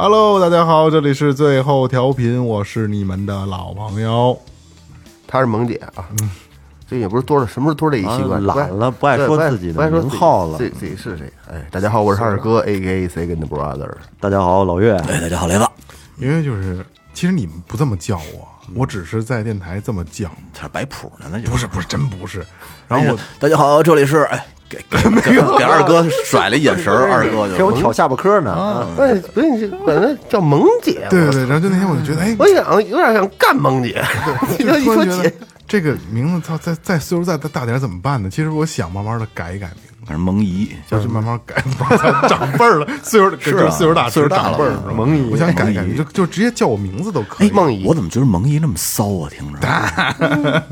Hello，大家好，这里是最后调频，我是你们的老朋友。她是萌姐啊，这也不是多少，什么时候多这一习惯，啊懒了不爱对说自己的不爱说名号了。自己自己是谁？哎，大家好，我是二哥，A K A Second Brother。大家好，老岳，哎，大家好，雷子，因为就是，其实你们不这么叫我，我只是在电台这么叫，他是摆谱呢，那就不是不是，真不是。然后我大家好，这里是哎，给给给给二哥甩了一眼神儿，二哥就给我挑下巴颏呢。啊哎，不是，你管她叫萌姐，对对对，然后就那天我就觉得，哎，我想有点想干萌姐。你就说一说姐，这个名字，操，再再岁数再大点儿怎么办呢？其实我想慢慢的改一改名字，反正蒙姨，就是 慢慢改，长辈儿了，岁数是岁数大，岁数大长辈儿了是吧蒙姨我想改一改，就就直接叫我名字都可以。梦姨我怎么觉得蒙姨那么骚啊？听着，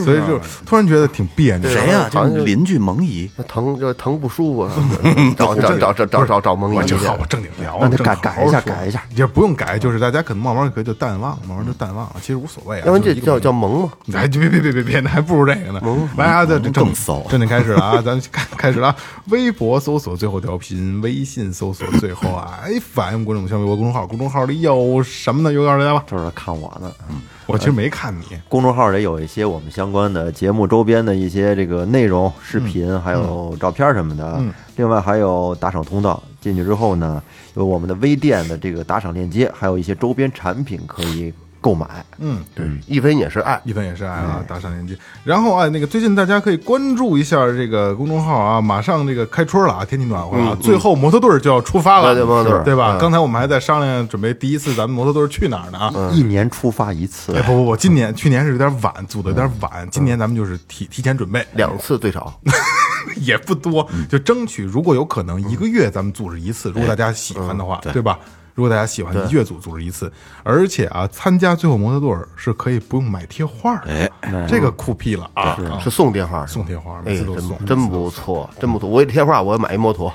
是所以就突然觉得挺别扭。谁呀？好像就邻居蒙姨，那疼就疼不舒服，找找找找找找找萌姨就好，我正经聊，改好好改一下说改一下也不用改，就是大家可能慢慢可以就淡忘，慢慢就淡忘了，其实无所谓啊。要不然这叫叫蒙嘛？哎，别别别别别，那还不如这个呢。来啊，这这正更骚正经开始了啊，咱开开始了啊。微博搜索最后调频，微信搜索最后啊 FM 观众微博公众号，公众号里有什么呢？有告诉大家吧。就是看我呢。嗯我其实没看你，公众号里有一些我们相关的节目周边的一些这个内容、视频，还有照片什么的。另外还有打赏通道，进去之后呢，有我们的微店的这个打赏链接，还有一些周边产品可以购买。嗯，对，一分也是爱。一分也是爱啊，打赏链接。然后啊，那个最近大家可以关注一下这个公众号啊，马上这个开春了啊，天气暖和了啊，最后摩托队儿就要出发了，对对摩托队对吧？嗯刚才我们还在商量准备第一次咱们摩托队儿去哪儿呢啊？一年出发一次哎，，不不不，今年去年是有点晚，组的有点晚，今年咱们就是提提前准备，两次最少，也不多，就争取如果有可能一个月咱们组织一次，如果大家喜欢的话，对吧？如果大家喜欢，一月组组织一次，而且啊，参加最后摩托队儿是可以不用买贴画的，哎，这个酷毙了啊！啊是送贴画，送贴画，每哎，次都送，真真不错，真不错。我一贴画，我要买一摩托。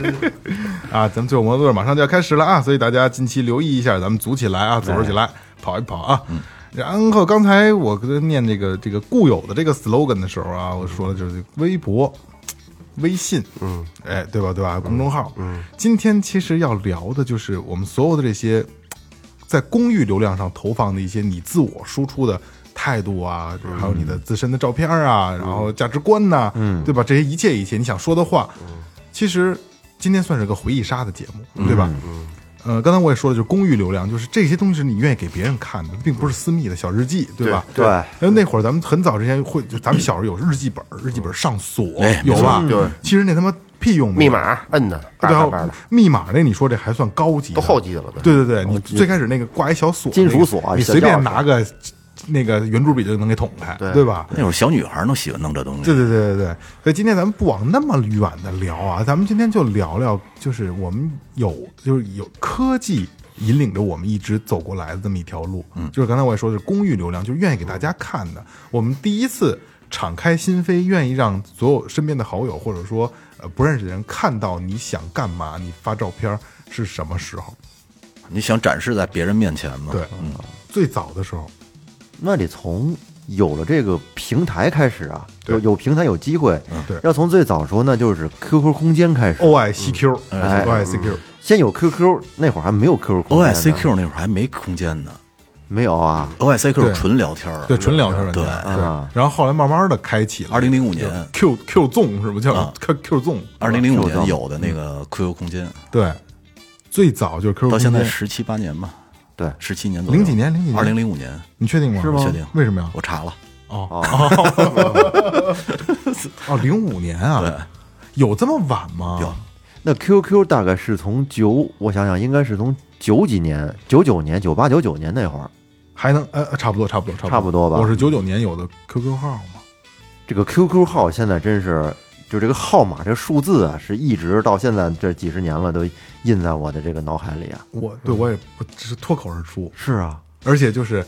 啊！咱们最后摩托队马上就要开始了啊，所以大家近期留意一下，咱们组起来啊，组织起来，跑一跑啊。然后刚才我跟他念这个这个固有的这个 slogan 的时候啊，我说的就是微博、微信，嗯，哎，对吧？对吧？公众号，嗯，今天其实要聊的就是我们所有的这些在公域流量上投放的一些你自我输出的态度啊，还有你的自身的照片啊，然后价值观呐、嗯，对吧？这些一切一切你想说的话，其实今天算是个回忆杀的节目，对吧？呃，刚才我也说了，就是公域流量，就是这些东西是你愿意给别人看的，并不是私密的小日记，对吧？对因为那会儿咱们很早之前会，就咱们小时候有日记本，日记本上锁哎有吧？对其实那他妈屁用没有密码摁的，叭对啊密码那你说这还算高级的，都后级的了。对对对，你最开始那个挂一小锁，金属锁你随便拿个那个圆珠笔就能给捅开，对对吧？那会儿小女孩儿都喜欢弄这东西，对对对对对，所以今天咱们不往那么远的聊啊，咱们今天就聊聊，就是我们有就是有科技引领着我们一直走过来的这么一条路，嗯，就是刚才我也说的是公域流量，就是愿意给大家看的。我们第一次敞开心扉，愿意让所有身边的好友或者说呃不认识的人看到你想干嘛，你发照片是什么时候？你想展示在别人面前吗？对，最早的时候，那得从有了这个平台开始啊，有有平台有机会。对要从最早说那，就是 QQ 空间开始。O I C Q，哎 O I C Q，先有 QQ，那会儿还没有 QQ 空 O 间 I 呢 C Q 那会儿还没空间呢没有啊。，O I C Q 对纯聊天儿，对，纯聊天软件，对对啊。然后后来慢慢的开启了二零零五年，Q Q 纵是不是叫啊 Q Q 纵？二零零五年有的那个 QQ 空间，对，最早就是 QQ 到现在空间十七八年吧，对，十七年左右。零几年零几年。二零零五年，你确定吗？是吗？确定？为什么呀？我查了，哦。哦。哦，零五年啊，对，有这么晚吗？有。那 QQ 大概是从九，我想想，应该是从九几年、九九年、九八、九九年那会儿，还能呃差不多差不多差不多。吧。我是九九年有的 QQ 号嘛，这个 QQ 号现在真是，就这个号码这个数字啊，是一直到现在这几十年了，都印在我的这个脑海里啊。我对我也不只是脱口而出，是啊，而且就是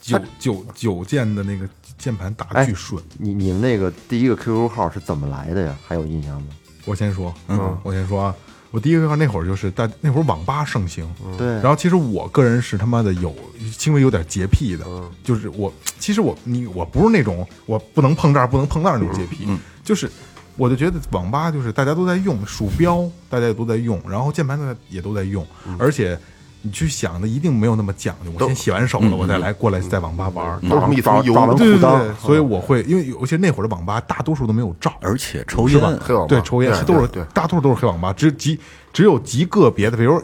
九九九键的那个键盘打哎巨顺。你你们那个第一个 QQ 号是怎么来的呀？还有印象吗？我先说，嗯，我先说啊，我第一个 QQ 号那会儿就是在那会儿网吧盛行，对，然后其实我个人是他妈的有轻微有点洁癖的，就是我其实我你我不是那种我不能碰这儿不能碰那儿那种洁癖，就是我就觉得网吧就是大家都在用鼠标，大家也都在用，然后键盘大家也都在用，而且你去想的一定没有那么讲究，我先洗完手了，我再来过来在网吧玩儿。一层油对对对，所以我会，因为尤其那会儿的网吧大多数都没有照，而且抽烟，黑网吧。对，抽烟对都是对，大多数都是黑网吧，只极只有极个别的，比如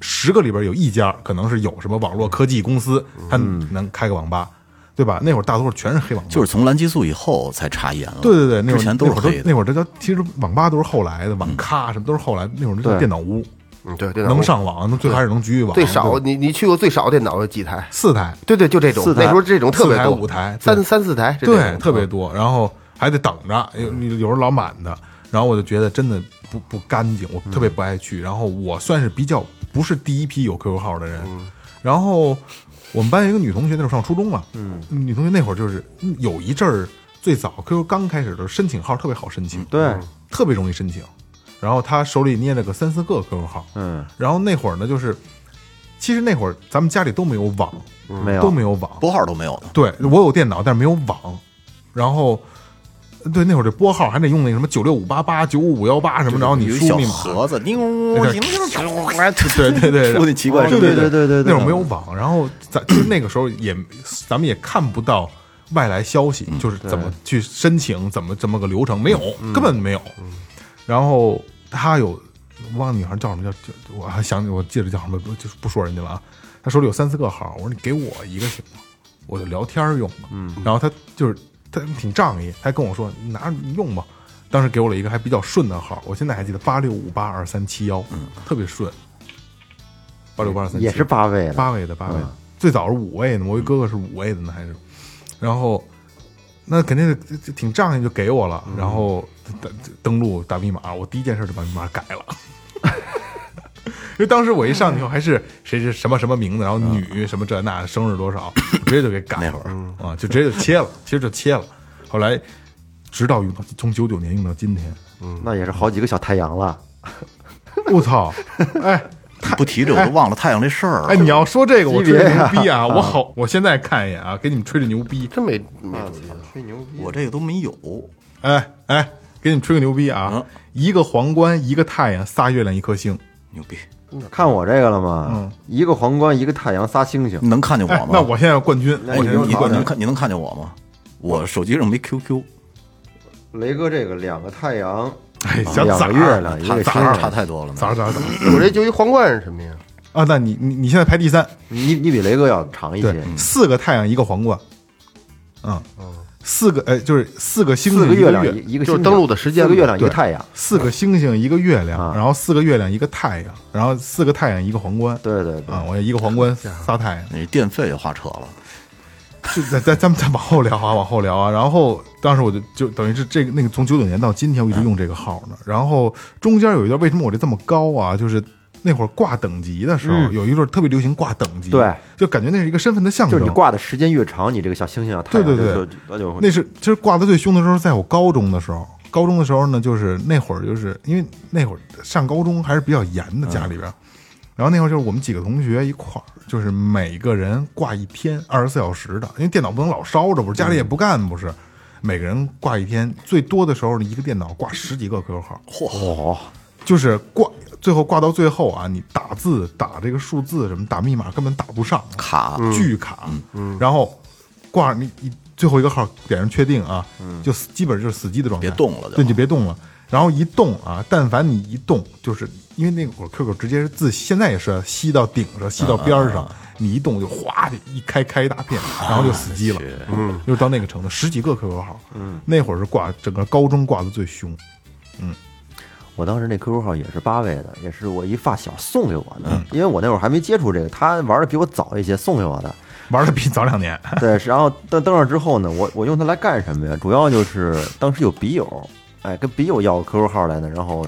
十个里边有一家可能是有什么网络科技公司，他能开个网吧，对吧？那会儿大多数全是黑网吧，就是从蓝激素以后才查严了。对对对，那会儿之前都那会儿是黑的。那会儿这叫其实网吧都是后来的，网咖什么都是后来，那会儿那叫电脑屋，嗯，对，电脑能上网，能最开始能局域网，最少，你你去过最少电脑有几台？四台，对对，就这种，四台那时候这种特别多，四台五台三三四台，对，特别多，然后还得等着，有你有时候老满的，然后我就觉得真的不不干净，我特别不爱去。然后我算是比较不是第一批有 QQ 号的人，然后我们班有一个女同学，那时候上初中了，嗯，女同学那会儿就是嗯有一阵儿最早 QQ 刚开始的时候申请号特别好申请，对，特别容易申请，然后她手里捏了个三四个 QQ 号，嗯，然后那会儿呢就是。其实那会儿咱们家里都没有网，没有。都没有网，拨号都没有的，对我有电脑，但是没有网。然后，对那会儿这拨号还得用那什么九六五八八、九五五幺八什么，然后你输密码。盒子，叮，对叮对对对，出那奇怪对声。对对对对对那会儿没有网，然后咱其实那个时候也咱们也看不到外来消息，就是怎么去申请，怎么这么个流程没有，根本没有。然后他有，我忘了女孩叫什么叫叫，我还想我记得叫什么，不就是不说人家了啊。他手里有三四个号，我说你给我一个行吗？我就聊天用然后他就是他挺仗义，他还跟我说你拿着你用吧。当时给我了一个还比较顺的号，我现在还记得八六五八二三七幺，嗯，特别顺。八六八二三也是八位的，八位的八位的，最早是五位的，我一哥哥是五位的呢，还是，然后那肯定挺仗义，就给我了，然后登登录打密码，我第一件事就把密码改了。因为当时我一上去以后还是谁是什么什么名字，然后女什么这那生日多少，直接就给改了。那会儿啊，就直接就切了，其实就切了。后来直到用到从九九年用到今天，嗯那也是好几个小太阳了。我操！哎 不提这我都忘了太阳这事儿了。哎，你要说这个，我吹牛逼啊！我好，我现在看一眼啊，给你们吹吹牛逼。真没没吹牛逼！我这个都没有。哎哎，给你们吹个牛逼啊！嗯一个皇冠，一个太阳，仨月亮，一颗星。牛逼！看我这个了吗？一个皇冠，一个太阳，仨星星你。能看见我哎吗？，那我现在要冠军，我你你。能看你能看见我吗？我手机上没 QQ，雷哥这个两个太阳，哎，个月，亮，一个星星差。太多了呢。崽儿崽儿崽儿我这就一皇冠是什么呀？啊！那你你你现在排第三，你你比雷哥要长一对些，，四个太阳，一个皇冠。嗯嗯，四个呃，就是四个星星，四个一个月亮，一一个星星就是登录的时间嘛四个月亮，一个太阳。四个星星，一个月亮，啊然后四个月亮，一个太阳，然后四个太阳，一个皇冠。对对对啊，，我一个皇冠，仨太阳。你电费也花扯了，就咱咱咱们再往后聊啊，往后聊啊。然后当时我就就等于是这个那个从九九年到今天，我一直用这个号呢。然后中间有一段，为什么我这这么高啊？就是那会儿挂等级的时候，有一阵儿特别流行挂等级，对，就感觉那是一个身份的象征。就是你挂的时间越长，你这个小星星啊，太阳对对对。就就那就那是其实挂的最凶的时候，在我高中的时候。高中的时候呢，就是那会儿，就是因为那会儿上高中还是比较严的，家里边。然后那会儿就是我们几个同学一块儿，就是每个人挂一天，二十四小时的，因为电脑不能老烧着，不是家里也不干，不是，每个人挂一天，最多的时候呢，一个电脑挂十几个 QQ 号，嚯，就是挂，最后挂到最后啊，你打字打这个数字什么打密码根本打不上，卡。巨卡，然后挂你你最后一个号点上确定啊，就基本就是死机的状态，别动了就对，你就别动了。然后一动啊，但凡你一动，就是因为那会儿 QQ 直接是字现在也是吸到顶上，吸到边儿上，你一动就哗的一开开一大片，然后就死机了，嗯，又到那个程度，十几个 QQ 号，嗯，那会儿是挂整个高中挂的最凶，我当时那 QQ 号也是八位的，也是我一发小送给我的，因为我那会儿还没接触这个，他玩的比我早一些，送给我的。玩的比早两年。对，然后登登上之后呢，我我用它来干什么呀？主要就是当时有笔友，哎，跟笔友要 QQ 号来的，然后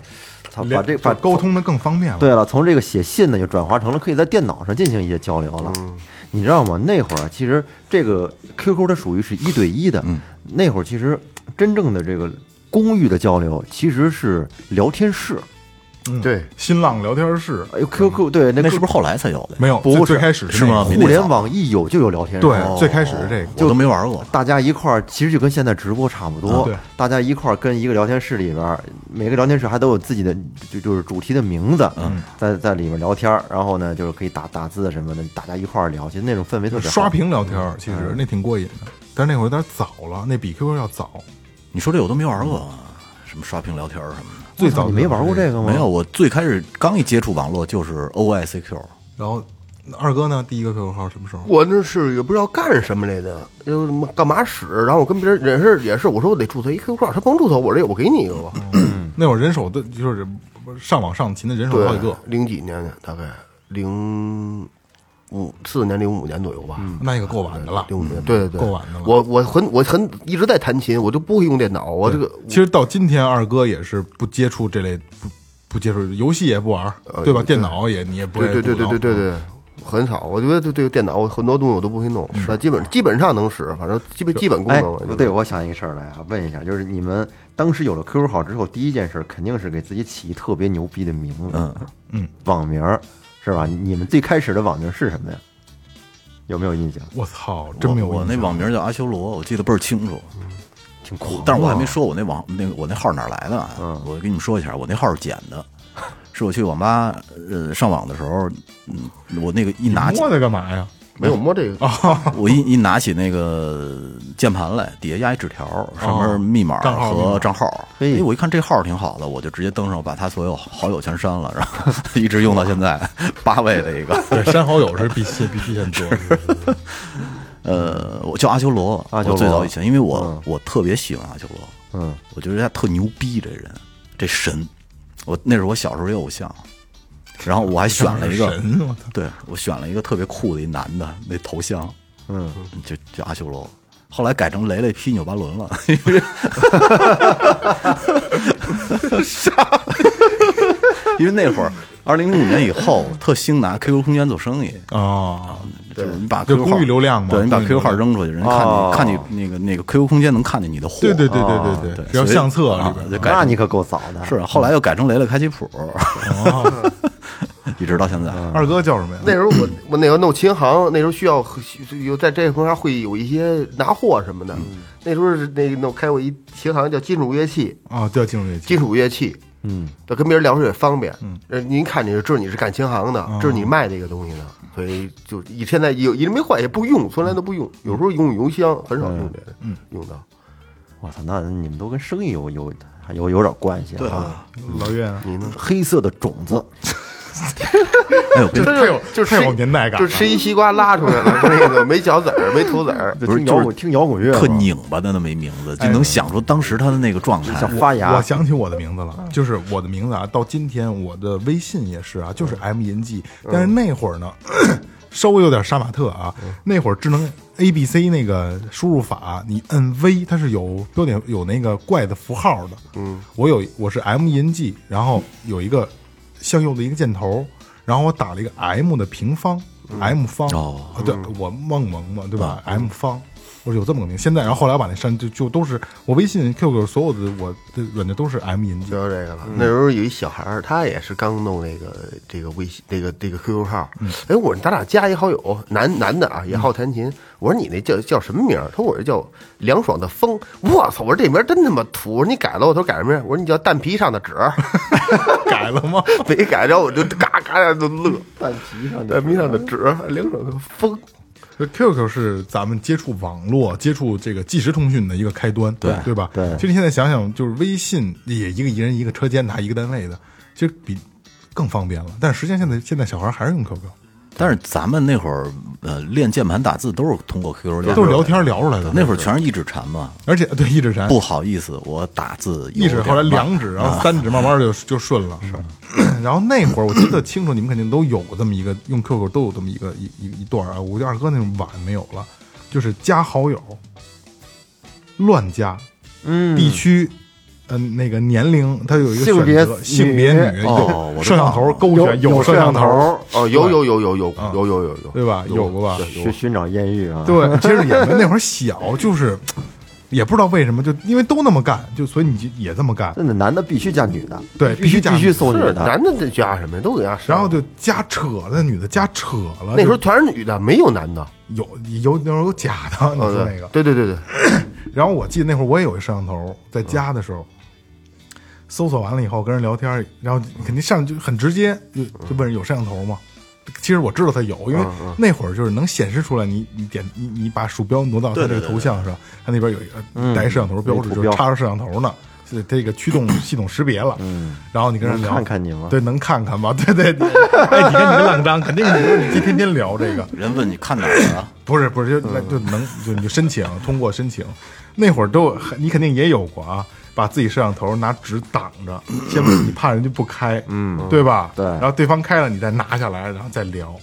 他把这把沟。通的更方便了。对了，从这个写信呢，就转化成了可以在电脑上进行一些交流了。你知道吗？那会儿其实这个 QQ 它属于是一对一的，那会儿其实真正的这个公寓的交流其实是聊天室。嗯对，新浪聊天室哎呦，QQ 对，那那是不是后来才有的？没有，不是最最开始是吗互联网一有就有聊天室？对，最开始是这个。我都没玩过。大家一块儿，其实就跟现在直播差不多。啊对大家一块儿跟一个聊天室里边儿，每个聊天室还都有自己的就就是主题的名字，嗯，在在里面聊天儿，然后呢，就是可以打打字什么的，大家一块儿聊，其实那种氛围特别好刷屏聊天儿，其实那挺过瘾的，但是那会儿有点早了，那比 QQ 要早。你说这我都没玩过，什么刷屏聊天什么的。最早你没玩过这个吗？没有，。我最开始刚一接触网络就是 OICQ，然后二哥呢，第一个 QQ 号什么时候？我那是也不知道干什么来的，又什么干嘛使，然后我跟别人也是也是，我说我得注册一 QQ 号，他甭注册，我这我给你一个吧。那会儿人手的就是上网上勤的人手好几个，，零几年的大概零五四年零五年左右吧。那个够晚的了。零五年，对对对，够晚的了。我我很我很一直在弹琴，我就不会用电脑，我这个其实到今天，二哥也是不接触这类不不接触游戏也不玩，对吧？对。电脑也你也不对对对对对对对，很少。我觉得对这个电脑，我很多东西我都不会弄，但基本基本上能使，反正基本基本功哎能对，我想一个事儿来啊，问一下，就是你们当时有了 QQ 号之后，第一件事肯定是给自己起一特别牛逼的名字，嗯嗯，网名儿是吧？你们最开始的网名是什么呀？有没有印象？我操，真没有我我那网名叫阿修罗，我记得倍儿清楚。挺酷的，但是我还没说我那网那个我那号哪儿来的啊？嗯我跟你们说一下，我那号是捡的，是我去网吧呃上网的时候，嗯，我那个一拿起摸它干嘛呀？没有摸这个，我一一拿起那个键盘来，底下压一纸条，上面密码和账号。嘿哎，我一看这号挺好的，我就直接登上，把他所有好友全删了，然后 一直用到现在，八位的一个。对，删好友是必须必须先做。呃，我叫阿修罗，阿修罗最早以前，因为我、嗯我特别喜欢阿修罗，嗯，我觉得他特牛逼，这人，这神，我那是我小时候的偶像。然后我还选了一个，我操！对我选了一个特别酷的一男的那头像，嗯，就叫阿修罗。后来改成雷雷劈纽巴伦了，因 为因为那会儿二零零五年以后特兴拿 QQ 空间做生意，哦，就是你把就 QQ 号公域流量嘛对你把 QQ 号扔出去，人看哦。你看你那个那个 QQ 空间能看见你的货，对对对对啊对。对，只要相册啊里边就改那你可够早的。是后来又改成雷雷开吉普，哦 一直到现在。二哥叫什么呀？那时候我我那时候弄琴行，那时候需要有在这块儿会有一些拿货什么的。那时候是那弄开过一琴行叫金属乐器，啊，叫金属乐器金属乐器，嗯，这跟别人聊着也方便。嗯，您看你就知道你是干琴行的，知道你卖这个东西的，所以就以现在有一直没换，也不用，从来都不用。有时候用邮箱，很少用这个，嗯，用到。我操，那你们都跟生意有有还有有点关系啊。老岳啊，你呢？黑色的种子，哎，呦，真太有就太有年代感了，就吃一西瓜拉出来了，那个没嚼籽儿，没吐籽儿。不是就是听摇滚听摇滚乐特拧巴的那么一名字，就能想出当时他的那个状态。像发芽。我想起我的名字了，就是我的名字啊，到今天我的微信也是啊，就是 M 银 G，但是那会儿呢，稍微有点杀马特啊，那会儿智能 A B C 那个输入法，你摁 V 它是有标点有那个怪的符号的，嗯，我有我是 M 银 G，然后有一个向右的一个箭头，然后我打了一个 M 的平方，M 方，哦啊，对我梦萌嘛，对吧？M 方。我说有这么个名，现在然后后来我把那删，就就都是我微信、QQ 所有的我的软件都是 M 银知 G，道这个了。那时候有一小孩儿，他也是刚弄那个这个微信，这个这个 QQ 号。哎，我说咱俩加一好友，男男的啊，也好弹琴。我说你那叫叫什么名儿？他说我这叫凉爽的风。我操！我说这名儿真他妈土！我说你改了，我说改什么呀？我说你叫蛋皮上的纸，改了吗？没改然后我就嘎嘎就乐。蛋皮上的蛋皮上的纸，凉爽的风。就 QQ 是咱们接触网络、接触这个即时通讯的一个开端，对对吧？对其实你现在想想，就是微信也一个一人一个车间的，还一个单位的，其实比更方便了。但是实际上现在现在小孩还是用 QQ，但是咱们那会儿呃练键盘打字都是通过 QQ 练，都是聊天聊出来的。那会儿全是一指禅嘛。而且对一指禅，不好意思，我打字一指后来两指，然后三指，慢慢就就顺了。是。然后那会儿我记得清楚，你们肯定都有过这么一个用 QQ 都有这么一个一一一段啊。我觉得二哥那种晚没有了，就是加好友，乱加，嗯，地区，嗯，那个年龄，它有一个性别选择，性别女摄像头勾选有摄像头，哦，有有有有有啊有有有有，对吧？有过吧？寻寻找艳遇啊，对，其实也没那会儿小，就是也不知道为什么，就因为都那么干，就所以你就也这么干。那男的必须加女的，对必须必须必须加女是搜女的，男的得加什么呀？都得加。然后就加扯了，女的加扯了。那时候全是女的，没有男的。有有那时候有假的，你哦，说那个。对对对对对，然后我记得那会儿我也有一摄像头，在家的时候，搜索完了以后跟人聊天，然后肯定上就很直接，就就问人有摄像头吗？其实我知道他有，因为那会儿就是能显示出来你，你点你你把鼠标挪到他这个头像上，他那边有一个带摄像头标志，就是插着摄像头呢，是这个驱动 系统识别了。嗯，然后你跟人聊，看看你吗？对，能看看吗？对对对，哎，你看你这浪张，肯定你说你天天聊这个，人问你看哪儿啊？不是不是，就那就能就你就申请，通过申请，那会儿都有你肯定也有过啊，把自己摄像头拿纸挡着，先你怕人家不开，嗯，对吧？对然后对方开了，你再拿下来，然后再聊，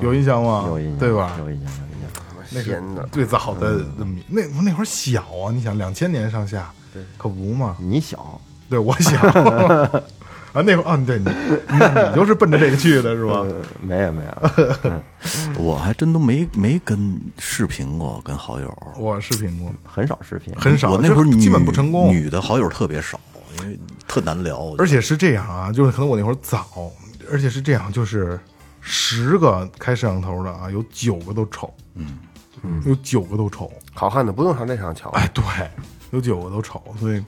有印象吗？有印象，对吧？有印象，有印象。那是！最早的那么那那会儿小啊，你想两千年上下，可不嘛？你小，对我小 啊，那会儿啊，对你你你就是奔着这个去的是吧？呃没有没有，我还真都没没跟视频过，跟好友我视频过，很少视频，很少，我那会儿女基本不成功，女的好友特别少，因为特难聊。而且是这样啊，就是可能我那会儿早，而且是这样，就是十个开摄像头的啊，有九个都丑，嗯有九个都丑，好看的不用上那上瞧。哎，对，有九个都丑，所以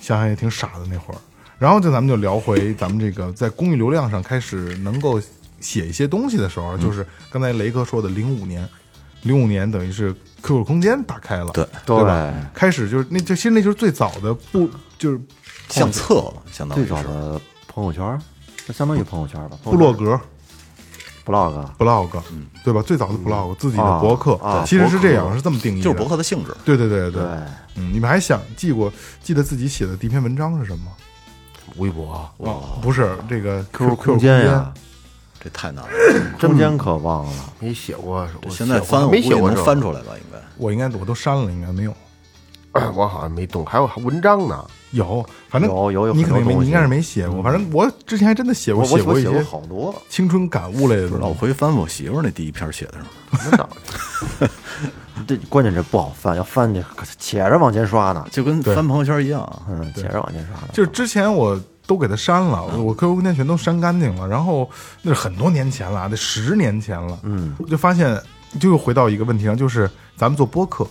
想想也挺傻的那会儿。然后就咱们就聊回咱们这个在公益流量上开始能够写一些东西的时候，嗯。就是刚才雷哥说的零五年，零五年等于是 QQ 空间打开了，对。对吧？开始就是那就其实那就是最早的不就是相册了相当于最早是的朋友圈，那相当于朋友圈吧，部落格。blog，blog，对吧？最早的 blog，自己的啊博客啊，其实是这样，是这么定义的，就是博客的性质。对对对对，嗯，你们还想记过记得自己写的第一篇文章是什么？微博。哦，不是这个 QQ 空空间呀，这太难了，空间可忘了，没写过，我现在翻我估计写过，能翻出来吧？应该。我应该我都删了，应该没有。我好像没动，还有文章呢。有，反正有有有你可能没，你应该是没写过。反正我之前还真的写过，写过过一些好多，青春感悟类的我。回翻翻我媳妇儿那第一篇写的什么。那倒 这关键这不好翻，要翻去可且着往前刷呢，就跟翻朋友圈一样，嗯，且着往前刷呢，就是之前我都给他删了，我 QQ 空间全都删干净了。然后那是很多年前了，得十年前了。嗯，就发现就又回到一个问题上，就是咱们做播客，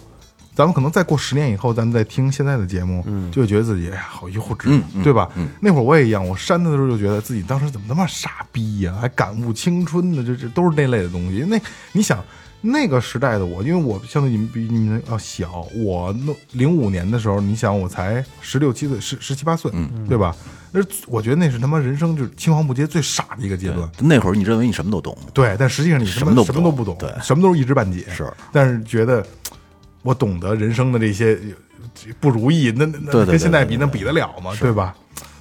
咱们可能再过十年以后，咱们再听现在的节目，嗯，就会觉得自己哎呀好幼稚，对吧？那会儿我也一样，我删的时候就觉得自己当时怎么那么傻逼呀、还感悟青春呢，这这都是那类的东西。那你想。那个时代的我，因为我相对你们比你们要小，我那零五年的时候，你想我才十六七岁，十十七八岁，对吧？那我觉得那是他妈人生就是青黄不接最傻的一个阶段。那会儿你认为你什么都懂，对，但实际上你什什么都不什么都不懂，懂对什么都是一知半解。是，但是觉得我懂得人生的这些不如意，那那跟现在比，对对能比得了吗？对吧？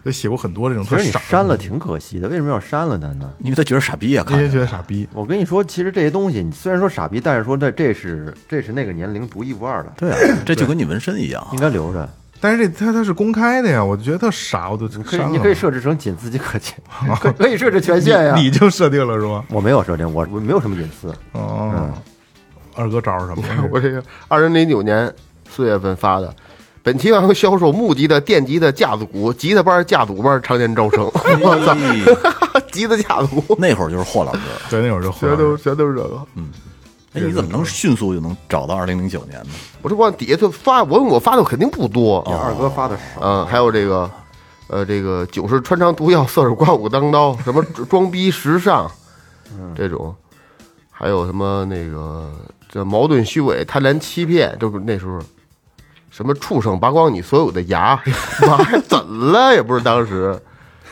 就写过很多这种其实你特傻删了挺可惜的，为什么要删了他呢？因为他觉得傻逼呀，看这些觉得傻逼。我跟你说，其实这些东西，你虽然说傻逼，但是说这这是这是那个年龄独一无二的，对啊，这就跟你纹身一样应。该留着。但是这他他是公开的呀，我觉得特傻，我都你可以你可以设置成仅自己可见，可可以设置权限呀。你你就设定了是吗？我没有设定，我我没有什么隐私。哦，二哥招着什么了？我这个二零零九年四月份发的，本期要销售木吉的电吉的架子鼓，吉他班、架子鼓班常年招生。我 操，吉他架子鼓，那会儿就是霍老师，对，那会儿就全都全都是这个。嗯哎，你怎么能迅速就能找到二零零九年呢？我这往底下就发，我我发的肯定不多。二哥发的少，嗯，还有这个，呃，这个酒是穿肠毒药，色是刮骨当刀，什么装逼时尚，这种，还有什么那个这矛盾虚伪、贪婪欺骗，就是那时候，什么畜生拔光你所有的牙，怎了？也不是当时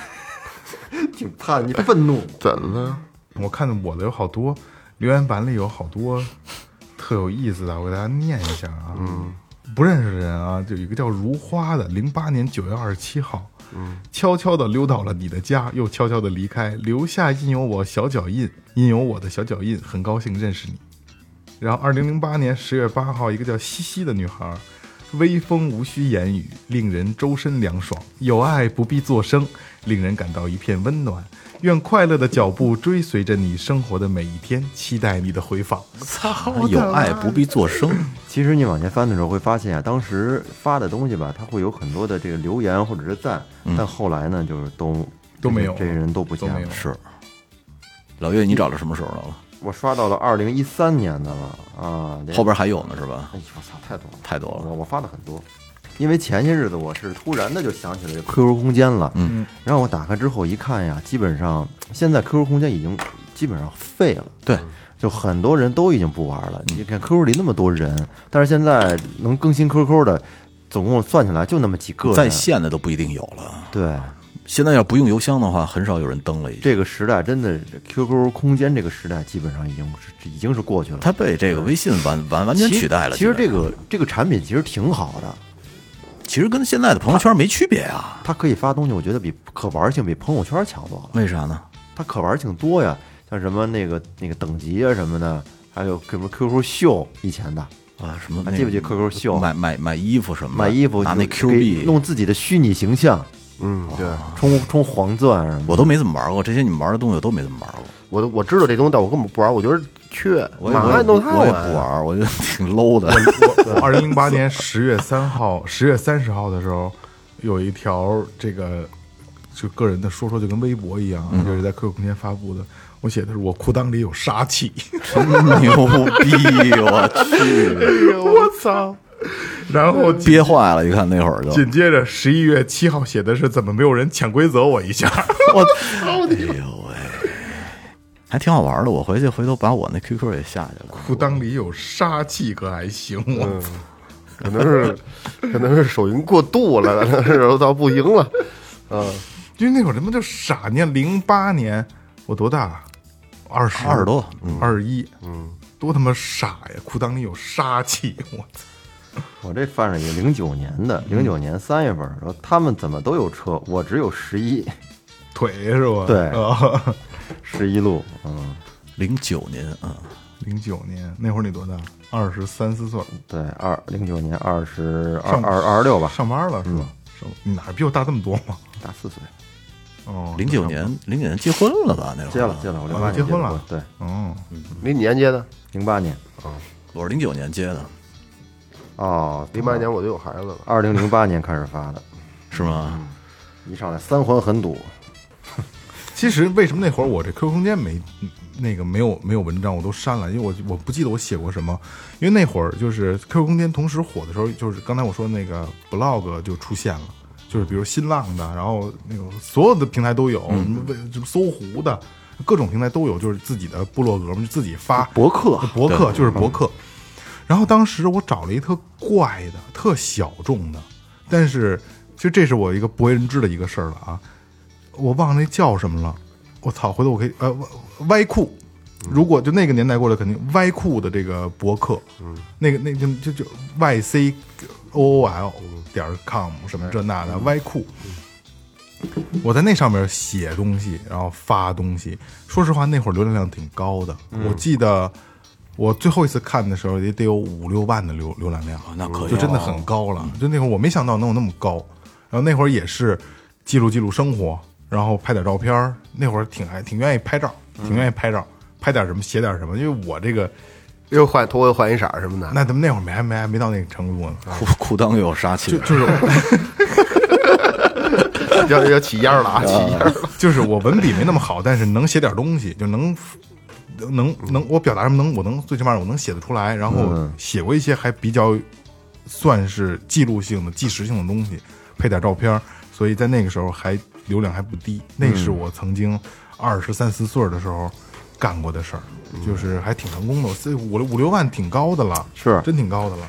挺叛逆、愤怒。怎了？我看我的有好多留言板里有好多特有意思的，我给大家念一下啊。嗯，不认识的人啊，就有一个叫如花的，零八年九月二十七号，嗯，悄悄地溜到了你的家，又悄悄地离开，留下印有我小脚印，印有我的小脚印，很高兴认识你。然后，二零零八年十月八号，一个叫西西的女孩，微风无需言语，令人周身凉爽。有爱不必作声，令人感到一片温暖。愿快乐的脚步追随着你生活的每一天，期待你的回访。操有爱不必作声，其实你往前翻的时候会发现啊，当时发的东西吧，它会有很多的这个留言或者是赞，但后来呢，就是都都没有这些人都不见了。是。老岳，你找到什么时候的了？我刷到了二零一三年的了啊，后边还有呢，是吧？哎呦我操，太多了，太多了。我我发的很多，因为前些日子我是突然的就想起来这 QQ 空间了，嗯，然后我打开之后一看呀，基本上现在 QQ 空间已经基本上废了，对，就很多人都已经不玩了。你看 QQ 里那么多人，但是现在能更新 QQ 的，总共算起来就那么几个人在线的都不一定有了。对，现在要不用邮箱的话，很少有人登了。已经，这个时代真的 QQ 空间这个时代基本上已经是已经是过去了。它被这个微信完完完全取代了。其实这个这个产品其实挺好的，其实跟现在的朋友圈没区别啊。它可以发东西，我觉得比可玩性比朋友圈强多了。为啥呢？它可玩性多呀，像什么那个那个等级啊什么的，还有什么 QQ 秀以前的啊，什么那还记不记得 QQ 秀买买买衣服什么的？买衣服拿那 Q 给币，弄自己的虚拟形象，嗯，对，充充黄钻什么。我都没怎么玩过。这些你们玩的东西我都没怎么玩过。我都我知道这东西，但我根本不玩，我觉得缺，马我也我我也不玩，我觉得挺 low 的。我二零零八年十月三号、十月三十号的时候，有一条这个就个人的说说，就跟微博一样，就是在 QQ 空间发布的。我写的是我裤裆里有杀气，真牛逼！我去，我操！然后憋坏了。一看那会儿就，紧接着十一月七号写的是怎么没有人潜规则我一下，我操！哎呦喂，还挺好玩的。我回去回头把我那 QQ 也下去了。裤裆里有杀气可还行，我操！可能是 可能是手淫过度了，可能是揉到不行了，嗯，因为那会儿他妈就傻年，零八年我多大？二十二十多嗯二十一，嗯，多他妈傻呀！裤裆里有杀气，我操！我这犯上一个零九年的，零九年三月份说他们怎么都有车，我只有十一，腿是吧？对啊，十一路，嗯，零九年啊，零九年那会儿你多大？二十三四岁，对，二零九年二十二上二二十六吧，上班了是吧？是吧你哪比我大这么多吗？大四岁，哦，零九年零九年结婚了吧？那会儿。结了结了，我零八年结婚了？对，哦，零几年结的，零八年，哦我是零九年结的，哦，零八年我就有孩子了，二零零八年开始发的，是吗？一上来三环很堵，其实为什么那会儿我这 QQ 空间没那个没有没有文章，我都删了，因为我我不记得我写过什么。因为那会儿就是 QQ 空间同时火的时候，就是刚才我说那个 blog 就出现了，就是比如新浪的，然后那个所有的平台都有，什么为什么搜狐的，各种平台都有，就是自己的部落格嘛，就自己发博客博客就是博客。然后当时我找了一特怪的、特小众的，但是其实这是我一个不为人知的一个事儿了啊，我忘了那叫什么了。我操，回头我可以呃歪酷，如果就那个年代过来，肯定歪酷的这个博客，嗯，那个那就就就 y c o o l 点 com 什么这那的歪酷。我在那上面写东西，然后发东西。说实话，那会儿流量量挺高的。我记得我最后一次看的时候，也得有五六万的浏浏览量，那可以就真的很高了。就那会儿我没想到能有那么高。然后那会儿也是记录记录生活，然后拍点照片儿。那会儿挺爱挺愿意拍照，挺愿意拍照，拍点什么写点什么。因为我这个又换头发又换一色儿什么的，那怎么那会儿没还没还没到那个程度呢，裤裤裆又有杀气就，就是 要 要起烟了啊，起烟了，就是我文笔没那么好，但是能写点东西，就能能能我表达什么能我能最起码我能写得出来，然后写过一些还比较算是记录性的、纪实性的东西，配点照片儿，所以在那个时候还流量还不低。那是我曾经二十三四岁的时候干过的事儿，就是还挺成功的，我四五六五六万挺高的了，是真挺高的了。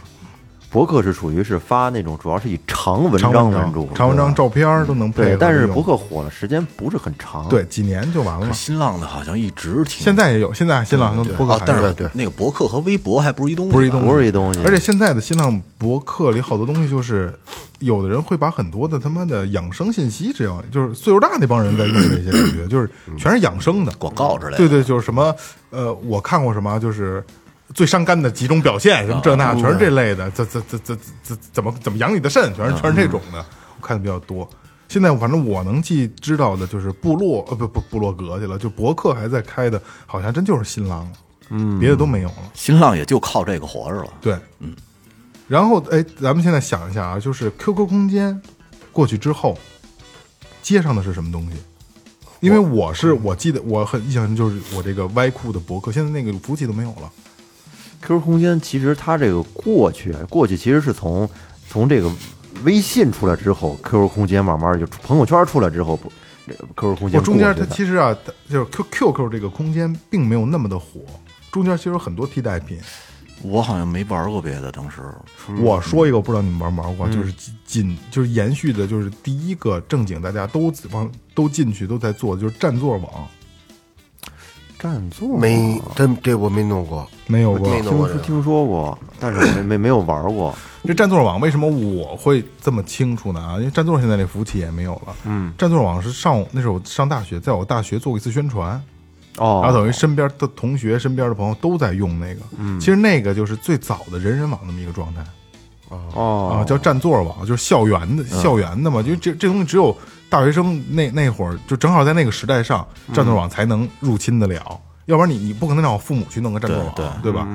博客是属于是发那种主要是以长文章为主，、长文章、照片都能配但是博客火了时间不是很长，对几年就完了。新浪的好像一直挺现在也有，现在新浪跟博客哦，但是那个博客和微博还不是一东西，不是一东西。不是一东西，而且现在的新浪博客里好多东西，就是有的人会把很多的他妈的养生信息，只要就是岁数大那帮人在用这些，感觉就是全是养生的。广告之类的。对对，就是什么呃，我看过什么，就是最伤肝的几种表现，什么这那，全是这类的。怎怎怎怎怎怎么怎么养你的肾，全是全是这种的，我看的比较多。现在反正我能记知道的就是部落呃不不部落格去了，就博客还在开的，好像真就是新浪了，嗯，别的都没有了。新浪也就靠这个活着了。对，嗯。然后哎，咱们现在想一下啊，就是 QQ 空间过去之后，接上的是什么东西？因为我是我记得我很印象深，就是我这个歪酷的博客，现在那个服务器都没有了。QQ 空间其实它这个过去过去其实是从从这个微信出来之后，QQ 空间慢慢就朋友圈出来之后，不这个 QQ 空间我中间它其实啊，它就是 Q QQ 这个空间并没有那么的火，中间其实有很多替代品。我好像没玩过别的，当时我说一个，我不知道你们玩没玩过，就是仅就是延续的，就是第一个正经大家都往都进去都在做，就是占座网，占座没真这我没弄过，没有过没。弄过这个。听说听说过，但是没没没有玩过。这占座网为什么我会这么清楚呢？啊，因为占座现在这服务器也没有了。嗯，占座网是上那时候我上大学，在我大学做过一次宣传，哦，然后等于身边的同学、身边的朋友都在用那个。嗯，其实那个就是最早的人人网那么一个状态哦啊，叫占座网，就是校园的校园的嘛。就这这东西只有大学生那那会儿就正好在那个时代上，占座网才能入侵得了。要不然你你不可能让我父母去弄个占座网，对对吧？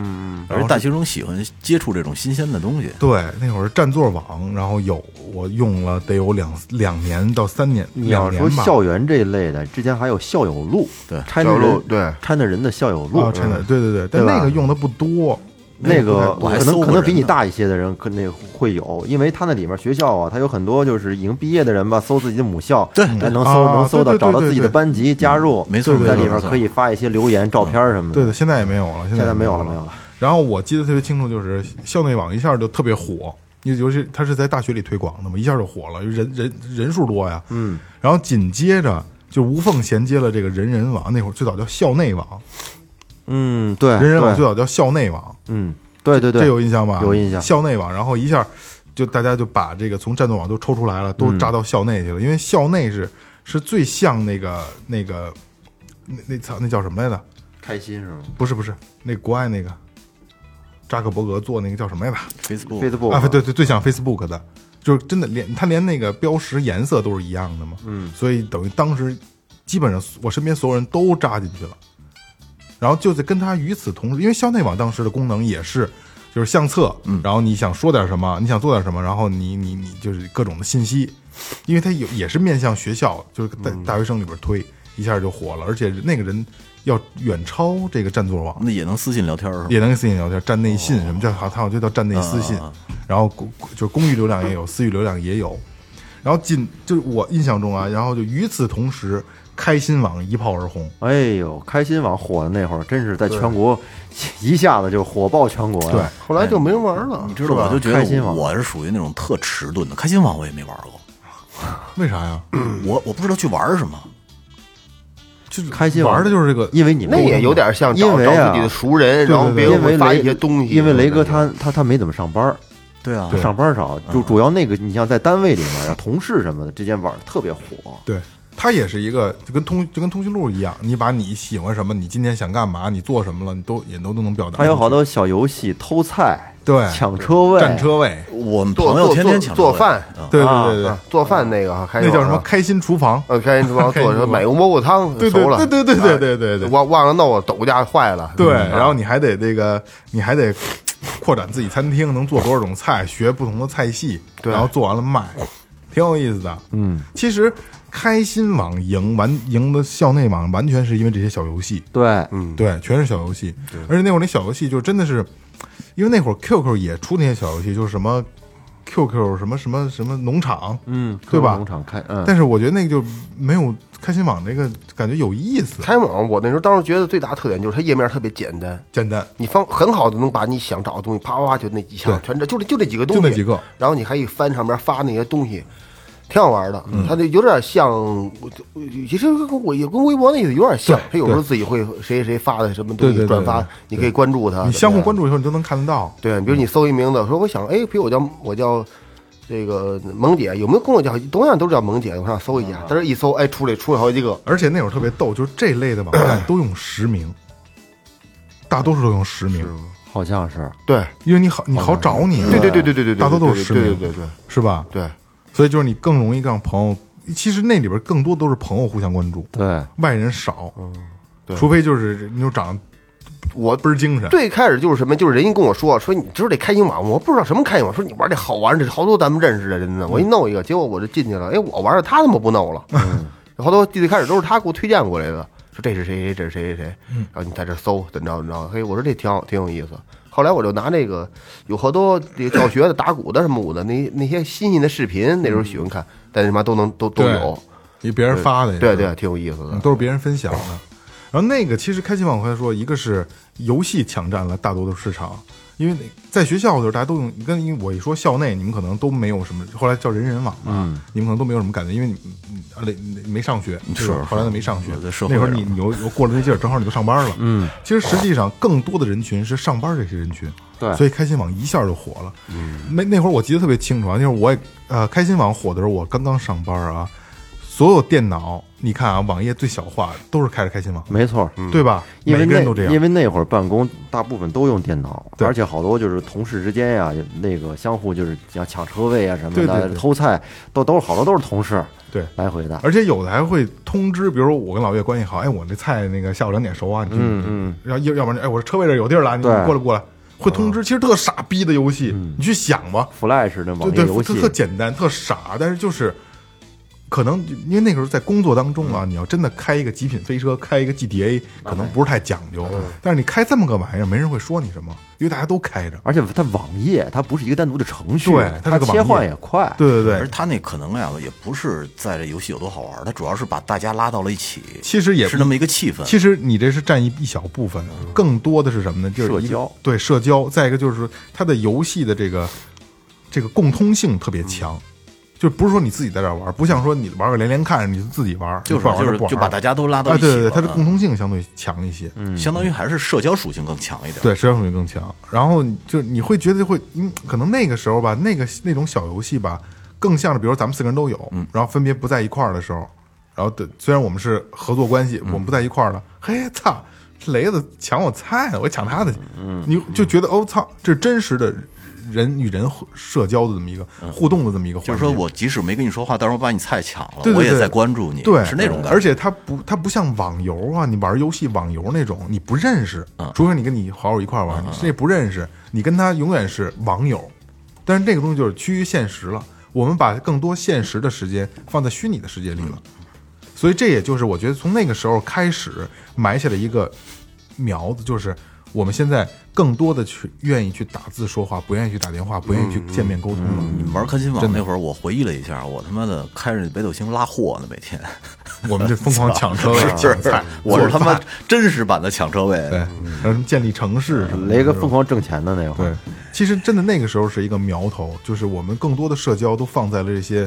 而且大学生喜欢接触这种新鲜的东西。对，那会儿占座网，然后有我用了得有两两年到三年，你要说两年吧。校园这一类的，之前还有校友录，对拆校友录人对拆那人的校友录啊，，真的，对对对，但那个用的不多。那个可能可能比你大一些的人可那会有，因为他那里面学校啊，他有很多就是已经毕业的人吧，搜自己的母校，对哎能搜啊能搜到找到自己的班级加入，没错在里面可以发一些留言、照片什么的。对的，现在也没有了，现现在没有有了，没有了。然后我记得特别清楚，就是校内网一下就特别火，尤尤其他是在大学里推广的嘛，一下就火了，人人人数多呀。嗯。然后紧接着就无缝衔接了这个人人网，那会儿最早叫校内网，嗯，对，人人网最早叫校内网，嗯，对对对，这有印象吧？有印象校内网，然后一下就大家就把这个从战斗网都抽出来了，都扎到校内去了，因为校内是是最像那个那个那那操那叫什么来着？开心是吗不是不是，那国外那个扎克伯格做那个叫什么来着？Facebook？Facebook 啊，对对，最像 Facebook 的，就是真的连他连那个标识颜色都是一样的嘛。嗯，所以等于当时基本上我身边所有人都扎进去了，然后就在跟它与此同时，因为校内网当时的功能也是。就是相册，然后你想说点什么，你想做点什么，然后你你你就是各种的信息，因为它有也是面向学校，就是在大学生里边推，一下就火了，而且那个人要远超这个占座网，那也能私信聊天是吧？也能跟私信聊天，站内信什么叫好，它好像叫站内私信然后公就是公域流量也有，私域流量也有，然后进就是我印象中啊，然后就与此同时，开心网一炮而红，哎呦，开心网火的那会儿，真是在全国一下子就火爆全国呀。对后来就没人玩了，你知道，是吧我就觉开心网得我是属于那种特迟钝的，开心网我也没玩过，为啥呀？我我不知道去玩什么。就是开心玩的就是这个，因为你们那也有点像因为啊找自己的熟人，对然后别对因为人会发一雷些东西。因为雷哥他他他没怎么上班，对啊，上班少，就主要那个你像在单位里面啊，同事什么的之间玩儿特别火。对。它也是一个，就跟通就跟通讯录一样，你把你喜欢什么，你今天想干嘛，你做什么了，你都也都都能表达。还有好多小游戏，偷菜、对抢车位、占车位，我们做朋友做做天天抢做饭，嗯。对啊对对。对啊，做饭那个还有那叫什么？啊？开心厨房，呃，开心厨房做什么？买个蘑菇汤对对熟了，对对对对啊。对对对。忘忘了弄了，抖架坏了。对，嗯。然后你还得这个，你还得扩展自己餐厅，能做多少种菜，学不同的菜系，对。然后做完了卖，挺有意思的。嗯，其实开心网赢完赢的校内网，完全是因为这些小游戏，对，嗯，对，全是小游戏。而且那会儿那小游戏就真的是，因为那会儿 QQ 也出那些小游戏，就是什么 QQ 什么什么什么农场，嗯，对吧？农场开，嗯，但是我觉得那个就没有开心网那个感觉有意思，开网我那时候当时觉得最大特点就是它页面特别简单，简单，你方很好的能把你想找的东西啪啪啪就那几下全这就这就这几个东西，就那几个，然后你还可以翻上面发那些东西，挺好玩的。嗯它这有点像，其实跟我也跟微博那意思有点像对。它有时候自己会谁谁谁发的什么东对对对西转发，你可以关注他，你相互。关注以后，你都能看得到。对，比如你搜一名字，说我想，哎，比如我叫我叫这个萌姐，有没有跟我叫？同样都是叫萌姐，我上搜一下，但是一搜，哎，出来出来好几个。而且那会儿特别逗，就是这类的网站都用实名，大多数都用实名，好像是对，因为你好你好找你，对对对对对对对，大多都是实名，对对对对是吧？对。所以就是你更容易让朋友，其实那里边更多都是朋友互相关注，对，外人少，嗯对。除非就是你就长得我倍儿精神，最开始就是什么，就是人家跟我说说你知道这开心网，我不知道什么开心网，说你玩这好玩，这好多咱们认识的人呢。我一弄一个，结果我就进去了，哎，我玩的他怎么不弄了，好多最开始都是他给我推荐过来的，说这是谁谁，这是谁谁谁，然后你在这搜怎么着怎么着，嘿，我说这挺好，挺有意思。后来我就拿那个有好多教学的、打鼓的什么舞的，那那些新鲜的视频，那时候喜欢看，但是嘛都能都都对有，你别人发的对对，挺有意思的嗯。都是别人分享的。然后那个其实开心网，我刚才说，一个是游戏抢占了大多的市场，因为那在学校的时候大家都用，跟因为我一说校内，你们可能都没有什么，后来叫人人网嘛，你们可能都没有什么感觉，因为你你啊没没上学，是吧后来都没上学。那会儿你你又又过了那劲儿，正好你就上班了，嗯，其实实际上更多的人群是上班这些人群，对。所以开心网一下就火了，嗯，那那会儿我记得特别清楚啊，那会儿我也呃开心网火的时候，我刚刚上班啊，所有电脑你看啊，网页最小化都是开着开心网，没错，对吧？因为那每个人都这样，因为那会儿办公大部分都用电脑，对。而且好多就是同事之间呀，那个相互就是像抢车位啊什么的，对对对。偷菜都都是好多都是同事对。来回的。而且有的还会通知，比如说我跟老岳关系好，哎，我那菜那个下午两点熟啊，你去，嗯。嗯，要要要不然哎，我这车位这有地儿了，你对。过来过来，会通知。其实特傻逼的游戏，你去想吧，Flash 的对网页对，特游戏。特简单，特傻，但是就是可能因为那个时候在工作当中啊，你要真的开一个极品飞车，开一个 GTA，可能不是太讲究，但是你开这么个玩意儿，没人会说你什么，因为大家都开着。而且它网页它不是一个单独的程序，对它它切换也快。对对对，而它那可能呀，也不是在这游戏有多好玩，它主要是把大家拉到了一起，其实也是那么一个气氛。其实你这是占一一小部分，更多的是什么呢？就是社交。对社交，再一个就是它的游戏的这个这个共通性特别强，就不是说你自己在这儿玩，不像说你玩个连连看，你就自己玩，就是你不玩就是不玩就把大家都拉到啊，一起哎，对对对，它的共嗯通性相对强一些，相当于还是社交属性更强一点。对，社交属性更强。然后就你会觉得会，嗯，可能那个时候吧，那个那种小游戏吧，更像是比如咱们四个人都有，然后分别不在一块儿的时候，然后的虽然我们是合作关系，我们不在一块儿了，嘿，操，这雷子抢我菜呢，我抢他的去，你就觉得哦操，这是真实的人与人社交的这么一个互动的这么一个环境。就是说我即使没跟你说话，但是我把你菜抢了，对对对我也在关注你，对，是那种感觉。而且它不，它不像网游啊，你玩游戏网游那种，你不认识，除非你跟你好友一块玩，你这不认识，你跟他永远是网友。但是这个东西就是趋于现实了，我们把更多现实的时间放在虚拟的世界里了，所以这也就是我觉得从那个时候开始埋下了一个苗子，就是我们现在更多的去愿意去打字说话，不愿意去打电话，不愿意去见面沟通了。你们玩开心网那会儿，我回忆了一下，我他妈的开着北斗星拉货呢，每天。我们这疯狂抢车位、就是，我是他妈真实版的抢车位。对，什么建立城市什么的。雷哥疯狂挣钱的那会对儿，，其实真的那个时候是一个苗头，就是我们更多的社交都放在了这些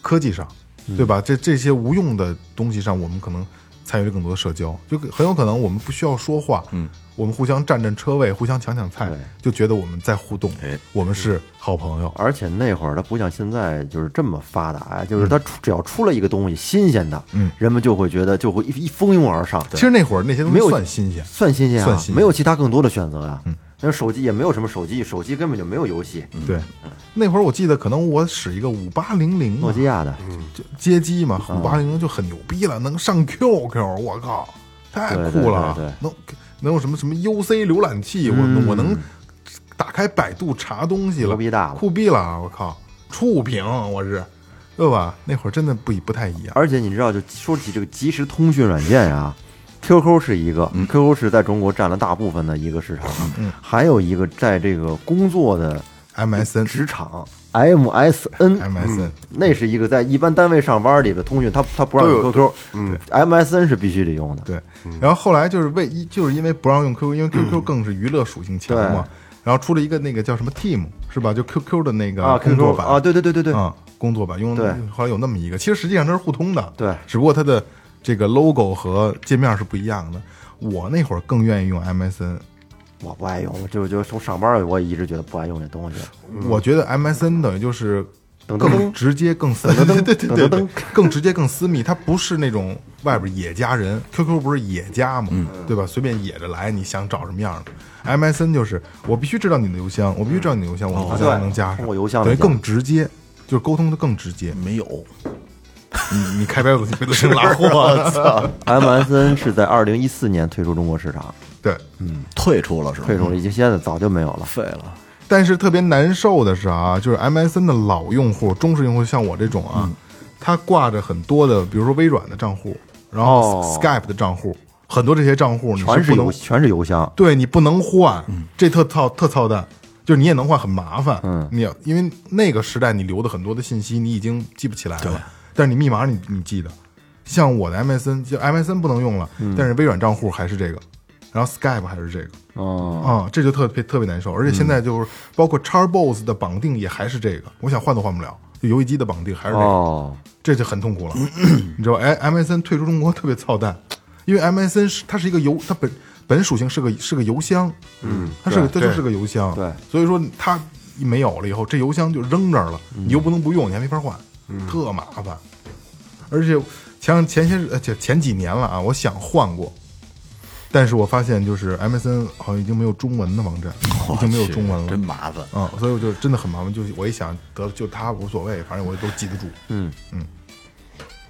科技上，对吧？这这些无用的东西上，我们可能参与了更多的社交，就很有可能我们不需要说话，嗯，我们互相占占车位，互相抢抢菜，就觉得我们在互动哎，我们是好朋友。而且那会儿它不像现在就是这么发达呀，就是它出只要出了一个东西新鲜的，嗯，人们就会觉得就会一一蜂拥而上，其实那会儿那些东西没有算新鲜，算新鲜啊，算新鲜没有其他更多的选择呀。那手机也没有什么手机，手机根本就没有游戏，对。那会儿我记得可能我使一个五八零零诺基亚的，就街机嘛，五八零零就很牛逼了，能上 QQ，我靠，太酷了！对对对对能能有什么什么 UC 浏览器，我我能打开百度查东西了，牛逼大了酷毙了！我靠，触屏我是，对吧？那会儿真的不不太一样。而且你知道，就说起这个即时通讯软件呀，QQ 是一个，QQ 是在中国占了大部分的一个市场，嗯还有一个在这个工作的 MSN 职场 MSN。MSN 那是一个在一般单位上班里的通讯，它它不让用 QQ，嗯，MSN 是必须得用的。对，然后后来就是为一就是因为不让用 QQ，因为 QQ 更是娱乐属性强嘛，然后出了一个那个叫什么 Team 是吧？就 QQ 的那个啊工作版。啊，对对对对对，啊，工作版。用对。后来有那么一个，其实实际上它是互通的，对。只不过它的这个 logo 和界面是不一样的。我那会儿更愿意用 MSN，我不爱用，我就就从上班我也一直觉得不爱用这东西。我觉得 MSN 等于就是更直接、更私，对对对对对，更直接、更私密。它不是那种外边野家人，QQ 不是野家嘛，对吧？随便野着来，你想找什么样的？MSN 就是我必须知道你的邮箱，我必须知道你的邮箱，我才能加上。我邮箱等于更直接，就是沟通的更直接。没有，你你开白子你都拉货 操，MSN 是在二零一四年退出中国市场，对。嗯退出了是吧？退出了，已经现在早就没有了。废了。但是特别难受的是啊，就是 MSN 的老用户、忠实用户，像我这种啊，他挂着很多的，比如说微软的账户，然后哦 Skype 的账户，很多这些账户你全是不能邮，全是邮箱，对你不能换，这特操特操蛋。就是你也能换，很麻烦。嗯你要因为那个时代你留的很多的信息你已经记不起来了，但是你密码你你记得。像我的 MSN，就 MSN 不能用了，但是微软账户还是这个，然后 Skype 还是这个。哦，啊、这就特别特别难受，而且现在就是包括 Xbox 的绑定也还是这个，我想换都换不了，就游戏机的绑定还是这个，哦，这就很痛苦了，你知道吧？哎，MSN 退出中国特别操蛋，因为 MSN 是它是一个邮，它本本属性是个是个邮箱，嗯，它是个它就是个邮箱，对。所以说它没有了以后，这邮箱就扔这儿了，你又不能不用，你还没法换，特麻烦，而且前前些日呃前前几年了啊，我想换过。但是我发现，就是 MSN 好像已经没有中文的网站，已经没有中文了，真麻烦。嗯，所以我就真的很麻烦。就是我一想得就它无所谓，反正我都记得住。嗯嗯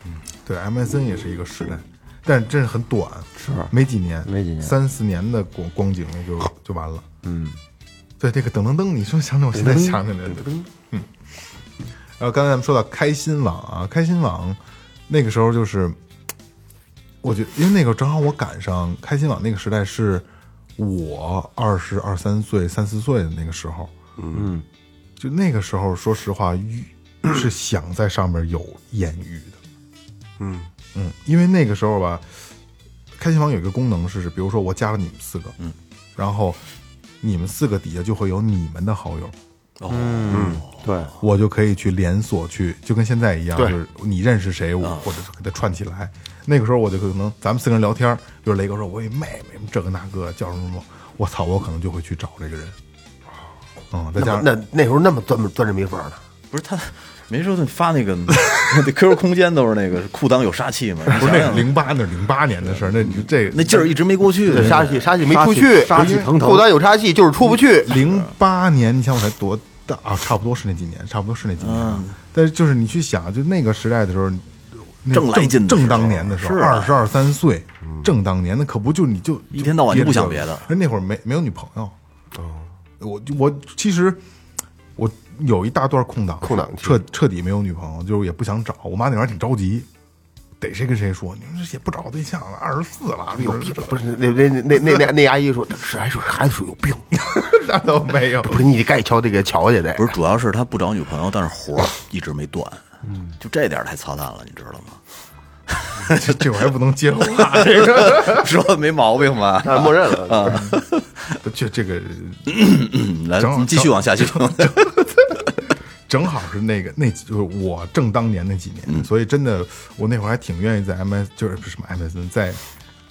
嗯，对，MSN 也是一个时代，但真是很短，是没几年，没几年三四年的光光景就就完了。嗯，对，这个噔噔噔，你说想起来，我现在想起来了。嗯，然后刚才咱们说到开心网啊，开心网那个时候就是，我觉得因为那个正好我赶上开心网那个时代是我二十二三岁、三四岁的那个时候，嗯，就那个时候，说实话，是想在上面有艳遇的。嗯。嗯，因为那个时候吧，开心网有一个功能是，比如说我加了你们四个，嗯，然后你们四个底下就会有你们的好友，嗯，对，我就可以去连锁去，就跟现在一样，就是你认识谁，我或者是给他串起来。那个时候我就可能咱们四个人聊天，比如雷哥说我有一妹妹，这个那个叫什么什么，我操，我可能就会去找这个人。嗯，再加上那那那时候那么钻钻这迷缝呢？不是他没说他发那个 那 QQ 空间都是那个裤裆有杀气嘛？不是那你想想零八那是零八年的事儿，那你这那劲儿一直没过去。这杀气杀气没出去，杀气腾腾裤裆有杀气就是出不去。零八年，你想我才多大啊？差不多是那几年，差不多是那几年。嗯但是就是你去想，就那个时代的时候，那正来劲的正当年的时候，二十二三岁，正当年，那可不就你就一天到晚就不想别的而那会儿没没有女朋友。哦，我我其实我有一大段空档，空档彻彻底没有女朋友，就是也不想找。我妈那会儿挺着急，逮谁跟谁说，你们这也不找对象了，二十四了，有病？不是那那那那那那阿姨说是还说孩子说有病，那都没有。不是你得该瞧得给瞧去得。不是，主要是他不找女朋友，但是活儿一直没断。嗯，就这点儿太操蛋了，你知道吗？这这我还不能接话，这个说的没毛病吧？那默认了啊，这这个嗯来，正好你继续往下去。正好是那个那就是我正当年那几年，所以真的我那会儿还挺愿意在 MS 就是不是什么 MSN 在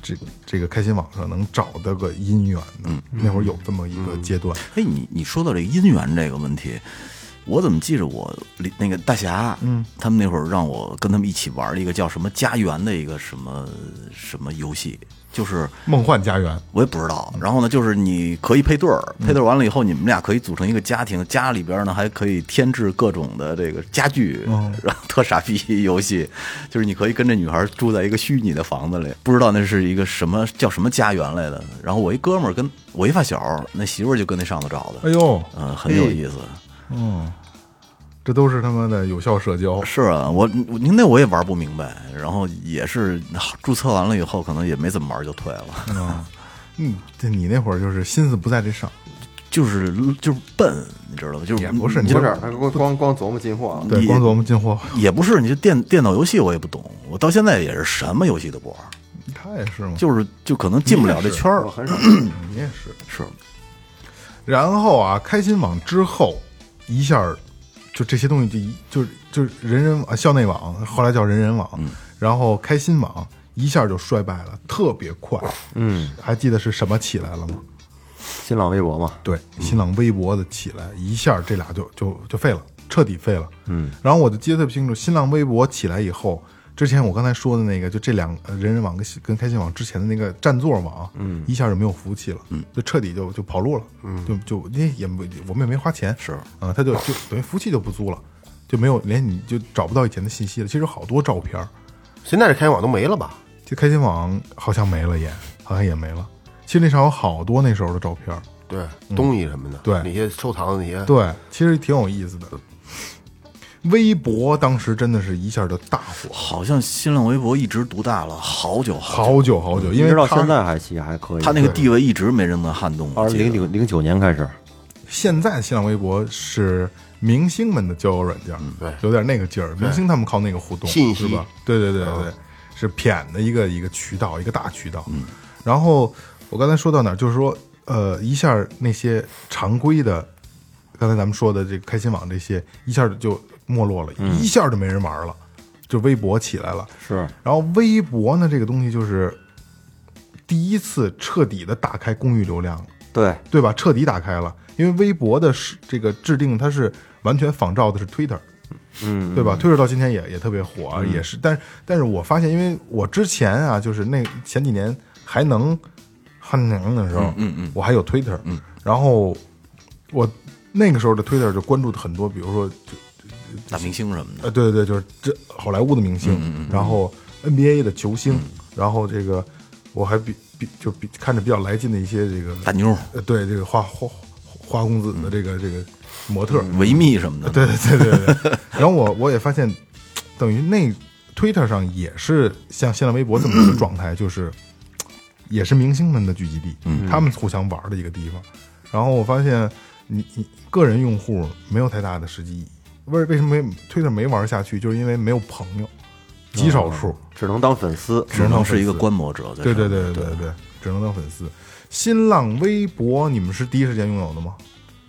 这这个开心网上能找到个姻缘的，那会儿有这么一个阶段，哎，你你说到这个姻缘这个问题，我怎么记着我那个大侠，嗯，他们那会儿让我跟他们一起玩一个叫什么家园的一个什么什么游戏，就是梦幻家园，我也不知道。然后呢，就是你可以配对儿，配对儿完了以后，你们俩可以组成一个家庭，家里边呢还可以添置各种的这个家具，然后特傻逼游戏，就是你可以跟这女孩住在一个虚拟的房子里，不知道那是一个什么叫什么家园来的。然后我一哥们儿跟我一发小，那媳妇儿就跟那上头找的，哎呦，嗯，很有意思。嗯，这都是他妈的有效社交，是啊，我您那我也玩不明白，然后也是注册完了以后，可能也没怎么玩就退了。嗯，这你那会儿就是心思不在这上，就是就是笨，你知道吗？就是也不是你就你不是他光光光琢磨进货，对，你光琢磨进货，也不是，你这电电脑游戏我也不懂，我到现在也是什么游戏都不玩，他也是吗？就是就可能进不了这圈儿我。很少。你也是。是，然后啊，开心网之后一下儿就这些东西就一就就人人网校内网，后来叫人人网，然后开心网一下就衰败了，特别快。嗯，还记得是什么起来了吗？新浪微博嘛，对，新浪微博的起来，一下这俩就就就废了，彻底废了。嗯，然后我就记得特别清楚，新浪微博起来以后，之前我刚才说的那个，就这两呃人人网跟跟开心网之前的那个占座网，嗯，一下就没有服务器了，嗯，就彻底就就跑路了，嗯，就就因为也没我们也没花钱，是啊，他就就等于服务器就不租了，就没有连你就找不到以前的信息了。其实好多照片，现在这开心网都没了吧？这开心网好像没了也，好像也没了。其实那上有好多那时候的照片，对，东西什么的，嗯对那些收藏的那些，对，其实挺有意思的。微博当时真的是一下就大火，好像新浪微博一直独大了好久好久，好久好久，因为直到现在还其实还可以。他那个地位一直没人能撼动。二零零零九年开始，现在新浪微博是明星们的交友软件，对有点那个劲儿。明星他们靠那个互动，信息是吧？对对对对对，是谝的一个一个渠道，一个大渠道。嗯，然后我刚才说到哪儿，就是说，呃，一下那些常规的，刚才咱们说的这个开心网这些，一下就没落了，一下就没人玩了，就微博起来了。是。然后微博呢，这个东西就是第一次彻底的打开公域流量，对，对吧？彻底打开了，因为微博的是这个制定，它是完全仿照的是 Twitter，嗯，对吧？Twitter 到今天也也特别火啊，也是，但是但是我发现，因为我之前啊，就是那前几年还能还能的时候，嗯嗯。我还有 Twitter，嗯，然后我那个时候的 Twitter 就关注的很多，比如说就大明星什么的，呃，对对对，就是这好莱坞的明星，然后 NBA 的球星，然后这个我还比比就比看着比较来劲的一些这个大妞儿、呃，对这个花花花公子的这个这个模特，维密什么的，对对对对对。然后我我也发现，等于那 Twitter 上也是像新浪微博这么一个状态，就是也是明星们的聚集地，他们互相玩的一个地方。然后我发现你你个人用户没有太大的实际意义。为为什么没 Twitter 没玩下去？就是因为没有朋友，极少数。只能当粉丝。只能是一个观摩者对。对对对对对，只能当粉丝。新浪微博你们是第一时间拥有的吗？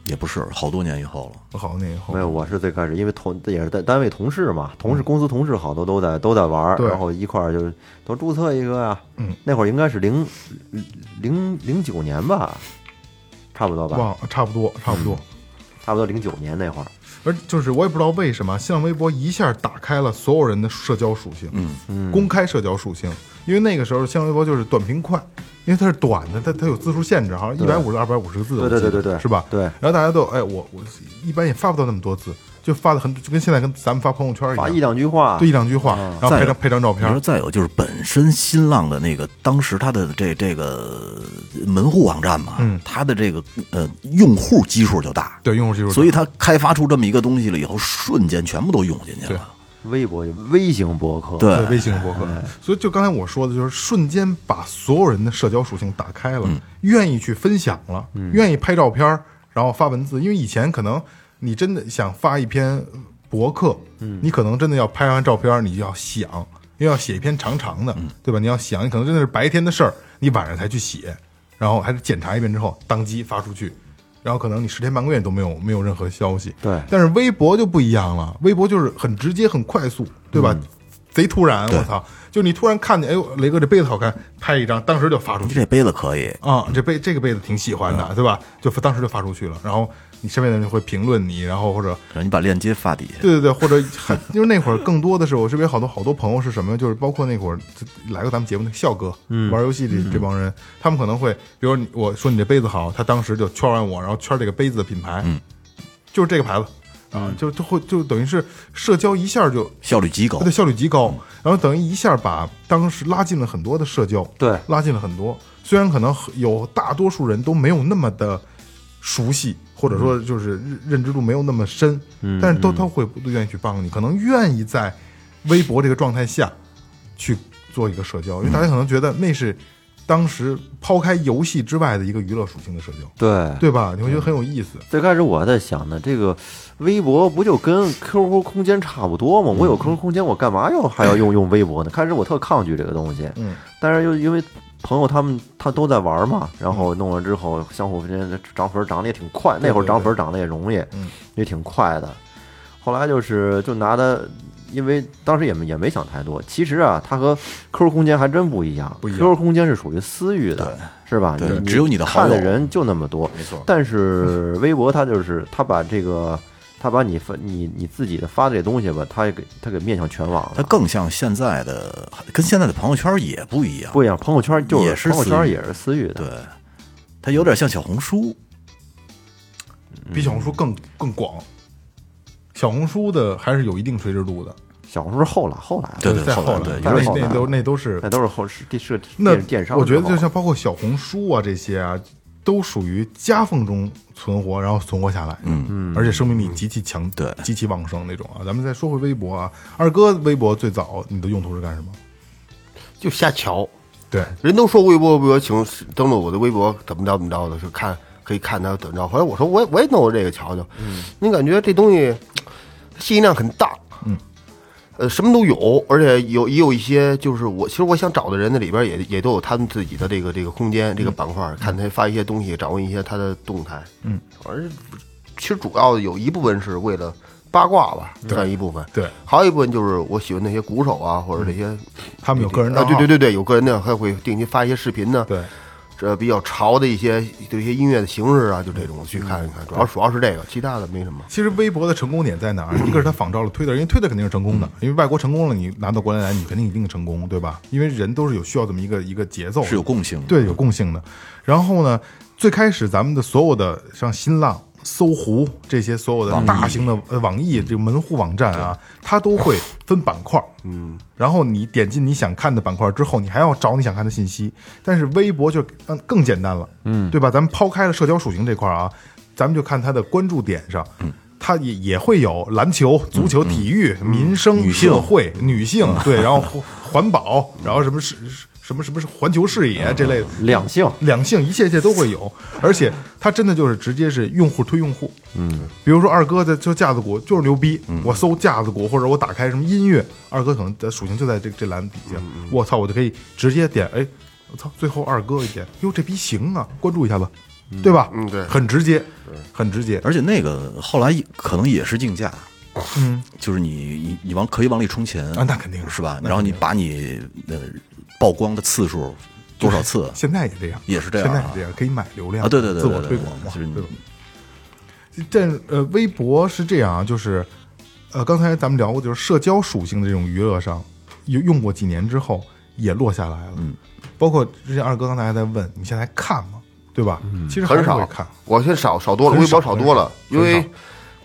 也不是好多年以后了。好，多年以后没有，我是最开始，因为同也是在单位同事嘛，同事公司同事好多都在都在玩儿，然后一块儿就都注册一个呀。嗯，那会儿应该是零零零九年吧，差不多吧，忘差不多差不多。差不多零九年那会儿。而就是我也不知道为什么，新浪微博一下打开了所有人的社交属性，嗯嗯，公开社交属性。因为那个时候新浪微博就是短平快，因为它是短的，它它有字数限制，好像一百五十二百五十个字，对对对对对是吧？对然后大家都哎，我我一般也发不到那么多字，就发的很就跟现在跟咱们发朋友圈一样，发一两句话，对一两句话，然后配张配张照你说片，再有就是本身新浪的那个当时它的这这个门户网站嘛，嗯。它的这个呃用户基数就大，对用户基数，所以它开发出这么一个东西了以后，瞬间全部都涌进去了。微博微型博客，对。对微型博客。所以就刚才我说的，就是瞬间把所有人的社交属性打开了，愿意去分享了，愿意拍照片，然后发文字。因为以前可能你真的想发一篇博客，嗯你可能真的要拍完照片，你就要想，因为要写一篇长长的，对吧？你要想，你可能真的是白天的事儿，你晚上才去写，然后还得检查一遍之后，当机发出去。然后可能你十天半个月都没有没有任何消息，对但是微博就不一样了，微博就是很直接、很快速，对吧？贼突然，我操！就你突然看见，哎呦，雷哥这杯子好看，拍一张，当时就发出去这杯子可以，啊！这杯这个杯子挺喜欢的，对吧？就当时就发出去了，然后你身边的人会评论你，然后或者让你把链接发底下。对对对，或者很因为那会儿更多的是我身边好多好多朋友是什么，就是包括那会儿就来过咱们节目的笑哥，玩游戏的这帮人，他们可能会，比如你我说你这杯子好，他当时就圈完我，然后圈这个杯子的品牌，就是这个牌子啊，就就会就等于是社交一下就效率极高它的。效率极高，然后等于一下把当时拉近了很多的社交，对拉近了很多。虽然可能有大多数人都没有那么的熟悉，或者说就是认认知度没有那么深，嗯但是都他会都愿意去帮你，可能愿意在微博这个状态下去做一个社交，因为大家可能觉得那是当时抛开游戏之外的一个娱乐属性的社交，对对吧？你会觉得很有意思。最开始我还在想呢，这个微博不就跟 QQ 空间差不多吗？我有 QQ 空间，我干嘛要还要用用微博呢？开始我特抗拒这个东西，嗯，但是又因为朋友他们他都在玩嘛，然后弄了之后，相互之间涨粉涨得也挺快，那会儿涨粉涨得也容易，嗯，也挺快的。后来就是就拿它，因为当时也没也没想太多。其实啊，它和 QQ 空间还真不一样。QQ 空间是属于私域的，是吧？你对只有你的好友看的人就那么多。没错但是微博它就是它把这个，它把你发你你自己的发的这东西吧，他也给他给面向全网了。它更像现在的，跟现在的朋友圈也不一样。不一样，朋友圈就也是朋友私域圈也是私域的。对，它有点像小红书。比小红书更更广。小红书的还是有一定垂直度的，小红书是后来后来，对对再后后来对那那都那都是那都是后是电是那电电商。我觉得就像包括小红书啊这些啊，都属于夹缝中存活，然后存活下来，嗯嗯，而且生命力极其强，对极其旺盛那种啊。咱们再说回微博啊，二哥微博最早你的用途是干什么？就瞎瞧。对，人都说微博微博，请登录我的微博，怎么着怎么着的，是看可以看他怎么着。后来我说我也我也弄过这个瞧瞧，嗯，你感觉这东西信息量很大，嗯，呃，什么都有，而且有也有一些就是我其实我想找的人那里边也也都有他们自己的这个这个空间这个板块，看他发一些东西，掌握一些他的动态，嗯，而其实主要有一部分是为了八卦吧，占一部分，对，还有一部分就是我喜欢那些鼓手啊，或者这些他们有个人啊，对对对对，有个人的还会定期发一些视频呢，对，这比较潮的一些这些音乐的形式啊，就这种去看一看，主要主要是这个，其他的没什么。其实微博的成功点在哪儿？一个是它仿照了推特，因为推特肯定是成功的，因为外国成功了，你拿到国内来，你肯定一定成功，对吧？因为人都是有需要这么一个一个节奏，是有共性的对，有共性的。然后呢，最开始咱们的所有的像新浪、搜狐这些所有的大型的呃网易这个门户网站啊，它都会分板块，嗯，然后你点进你想看的板块之后，你还要找你想看的信息。但是微博就嗯更简单了，嗯，对吧？咱们抛开了社交属性这块啊，咱们就看它的关注点上，嗯。它也也会有篮球、足球、体育、民生、社会、女性，对，然后环环保，然后什么是什么什么是环球视野这类的，两性。两性一切一切都会有，而且它真的就是直接是用户推用户。嗯，比如说二哥在就架子鼓就是牛逼，我搜架子鼓或者我打开什么音乐，二哥可能的属性就在这这栏底下，我操，我就可以直接点，哎，我操，最后二哥一点，哟，这逼行啊，关注一下吧，对吧？嗯对。很直接，很直接。而且那个后来可能也是竞价，嗯，就是你你你往可以往里充钱。啊那肯定是。是吧？然后你把你的曝光的次数多少次现在也这样，也是这样啊现在也这样，可以买流量啊？对对对，自对对我推广嘛，就是对吧？这呃，微博是这样啊，就是呃，刚才咱们聊过，就是社交属性的这种娱乐上，用用过几年之后也落下来了。嗯，包括之前二哥刚才还在问，你现在还看吗？对吧？其实很少看。我现在少少多了，微博少多了，因为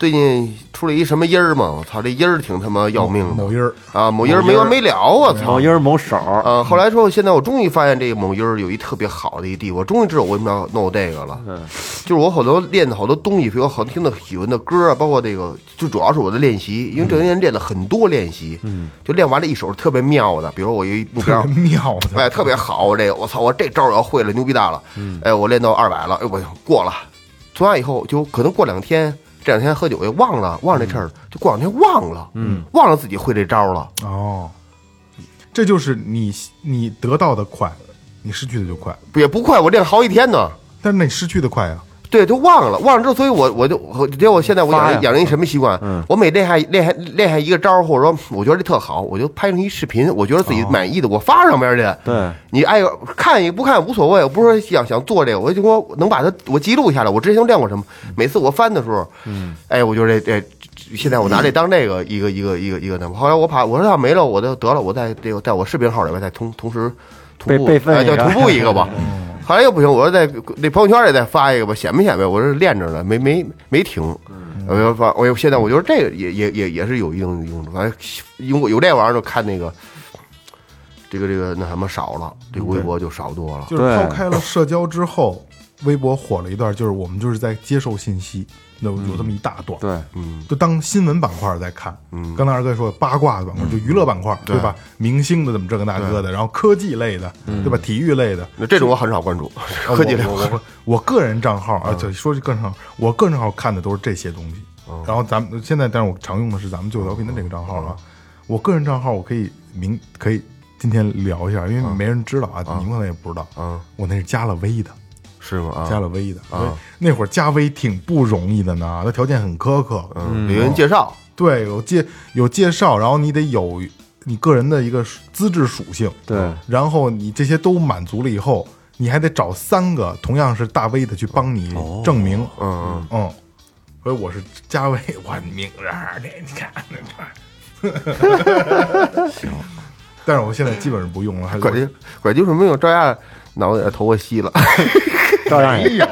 最近出了一什么音儿嘛，我操，这音儿挺他妈要命的。某音儿，啊，某音儿没完没了，我操。某！音儿某手儿，啊，后来说，现在我终于发现这个某音儿有一特别好的一地，我终于知道我为什么要弄这个了。嗯。就是我好多练的好多东西，比如好听的喜欢的歌啊，包括这个，就主要是我的练习，因为这些年练了很多练习，嗯，就练完了一手是特别妙的，比如我有一目标特，别妙的。哎，特别好，我这个我操，我这招我要会了，牛逼大了，嗯。哎，我练到二百了，哎，我过了，从那以后就可能过两天，这两天喝酒也忘了，忘了这事儿，就过两天忘了，嗯，忘了自己会这招儿了，哦，这就是你你得到的快，你失去的就快，也不快，我练了好几天呢。但是那你失去的快啊。对，就忘了，忘了之后，所以我我就我结果现在我养成养成一什么习惯？嗯我每练下练下练下一个招儿，或者说我觉得这特好，我就拍成一视频，我觉得自己满意的，我发上边去。对，你爱看也不看无所谓，我不是说想想做这个，我就说能把它我记录下来，我之前练过什么，每次我翻的时候，嗯，哎，我就这这。现在我拿这当这个一个一个一个一个那么，后来我怕我说要没了，我就得了，我在这个在我视频号里边再同同时同步备备份哎，就一个同步一个吧。后来又不行，我说在那朋友圈里再发一个吧，显摆显摆，我这练着呢，没没没停。我要发，我现在我觉得这个也也也也是有一定的用处，反正有有这玩意儿就看那个这个这个那什么少了，这个微博就少多了。就是抛开了社交之后，微博火了一段，就是我们就是在接受信息，有有这么一大段，对，嗯。就当新闻板块在看。嗯，刚才二哥说八卦的板块，就娱乐板块，对吧？明星的怎么这个那个的，然后科技类的，对吧？体育类的，那这种我很少关注，啊科技类。我个人账号啊，就说句个人账号，我个人账号看的都是这些东西。然后咱们现在，但是我常用的是咱们最后调频的这个账号啊。我个人账号我可以明可以今天聊一下，因为没人知道啊，你们可能也不知道。嗯，我那是加了微的，是吗？啊，加了微的。啊。那会儿加微挺不容易的呢，他条件很苛刻。嗯，有人介绍，对，有介有介绍，然后你得有你个人的一个资质属性，对，然后你这些都满足了以后，你还得找三个同样是大 V 的去帮你证明，嗯嗯，所以我是加微，我明着的，你看那块，行，但是我现在基本上不用了，还嗯，管就管就是没有照样脑袋头发稀了，照样也 有，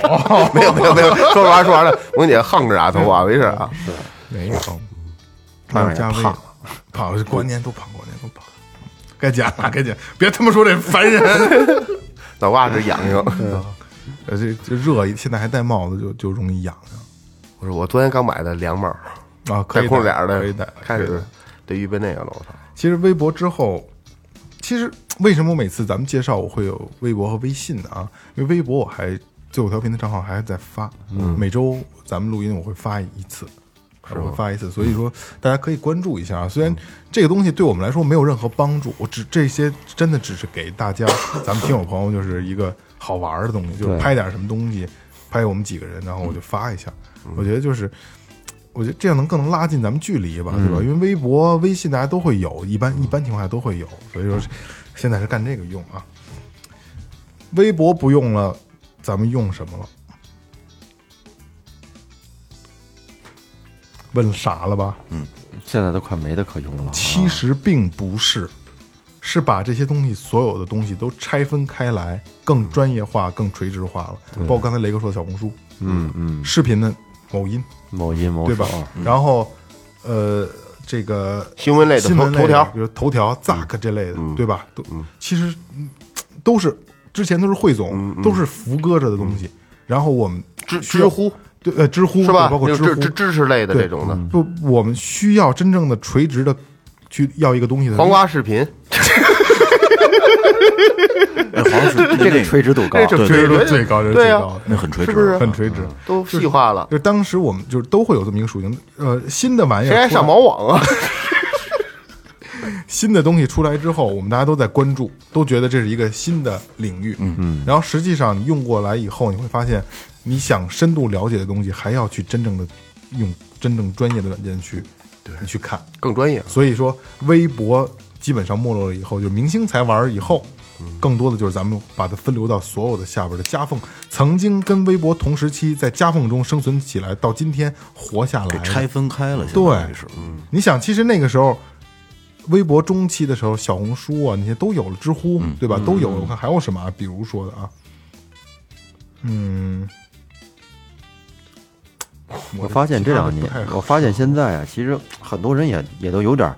没有没有没有，说完说完了，我跟你横着啊头发没事啊，没有，照没有加微样也胖，胖，过年都胖，过年都胖，该减了，该减，别他妈说这烦人。脑瓜子痒痒。呃，这这热，现在还戴帽子就就容易痒痒。我说我昨天刚买的凉帽，啊，可带以戴空点的，可以戴，开始得预备那个了，我操！其实微博之后，其实为什么每次咱们介绍我会有微博和微信呢？啊？因为微博我还最后调频的账号还在发，嗯，每周咱们录音我会发一次。我会发一次，所以说大家可以关注一下啊。虽然这个东西对我们来说没有任何帮助，我只这些真的只是给大家，咱们听友朋友就是一个好玩的东西，就是拍点什么东西，拍我们几个人，然后我就发一下。我觉得就是，我觉得这样能更能拉近咱们距离吧，对吧？因为微博、微信大家都会有，一般一般情况下都会有，所以说现在是干这个用啊。微博不用了，咱们用什么了？问傻了吧？嗯现在都快没得可用了啊。其实并不是，是把这些东西所有的东西都拆分开来，更专业化、更垂直化了。包括刚才雷哥说的小红书，嗯嗯，视频的某音，某音某对吧？然后，呃，这个新闻类的头头条。比如头条、Zack 这类的，对吧？都其实嗯都是之前都是汇总，都是扶搁着的东西。然后我们知知乎。对呃知乎是吧？包括知知知知识类的这种的，不，我们需要真正的垂直的去要一个东西的黄瓜视频，哎，好像是这个垂直度高，这垂直度最高，这是最高的，那很垂直，是不是很垂直。都细化了。就当时我们就是都会有这么一个属性，呃，新的玩意儿谁还上毛网啊？新的东西出来之后，我们大家都在关注，都觉得这是一个新的领域。嗯嗯。然后实际上你用过来以后，你会发现，你想深度了解的东西，还要去真正的用真正专业的软件去对你去看。更专业。所以说，微博基本上没落了以后，就是明星才玩以后，更多的就是咱们把它分流到所有的下边的夹缝。曾经跟微博同时期在夹缝中生存起来，到今天活下来拆分开了，对是，嗯，你想，其实那个时候，微博中期的时候，小红书啊那些都有了，知乎、对吧？都有了。我看还有什么啊？比如说的啊，嗯，我发现这两年我发现现在啊，其实很多人也也都有点儿，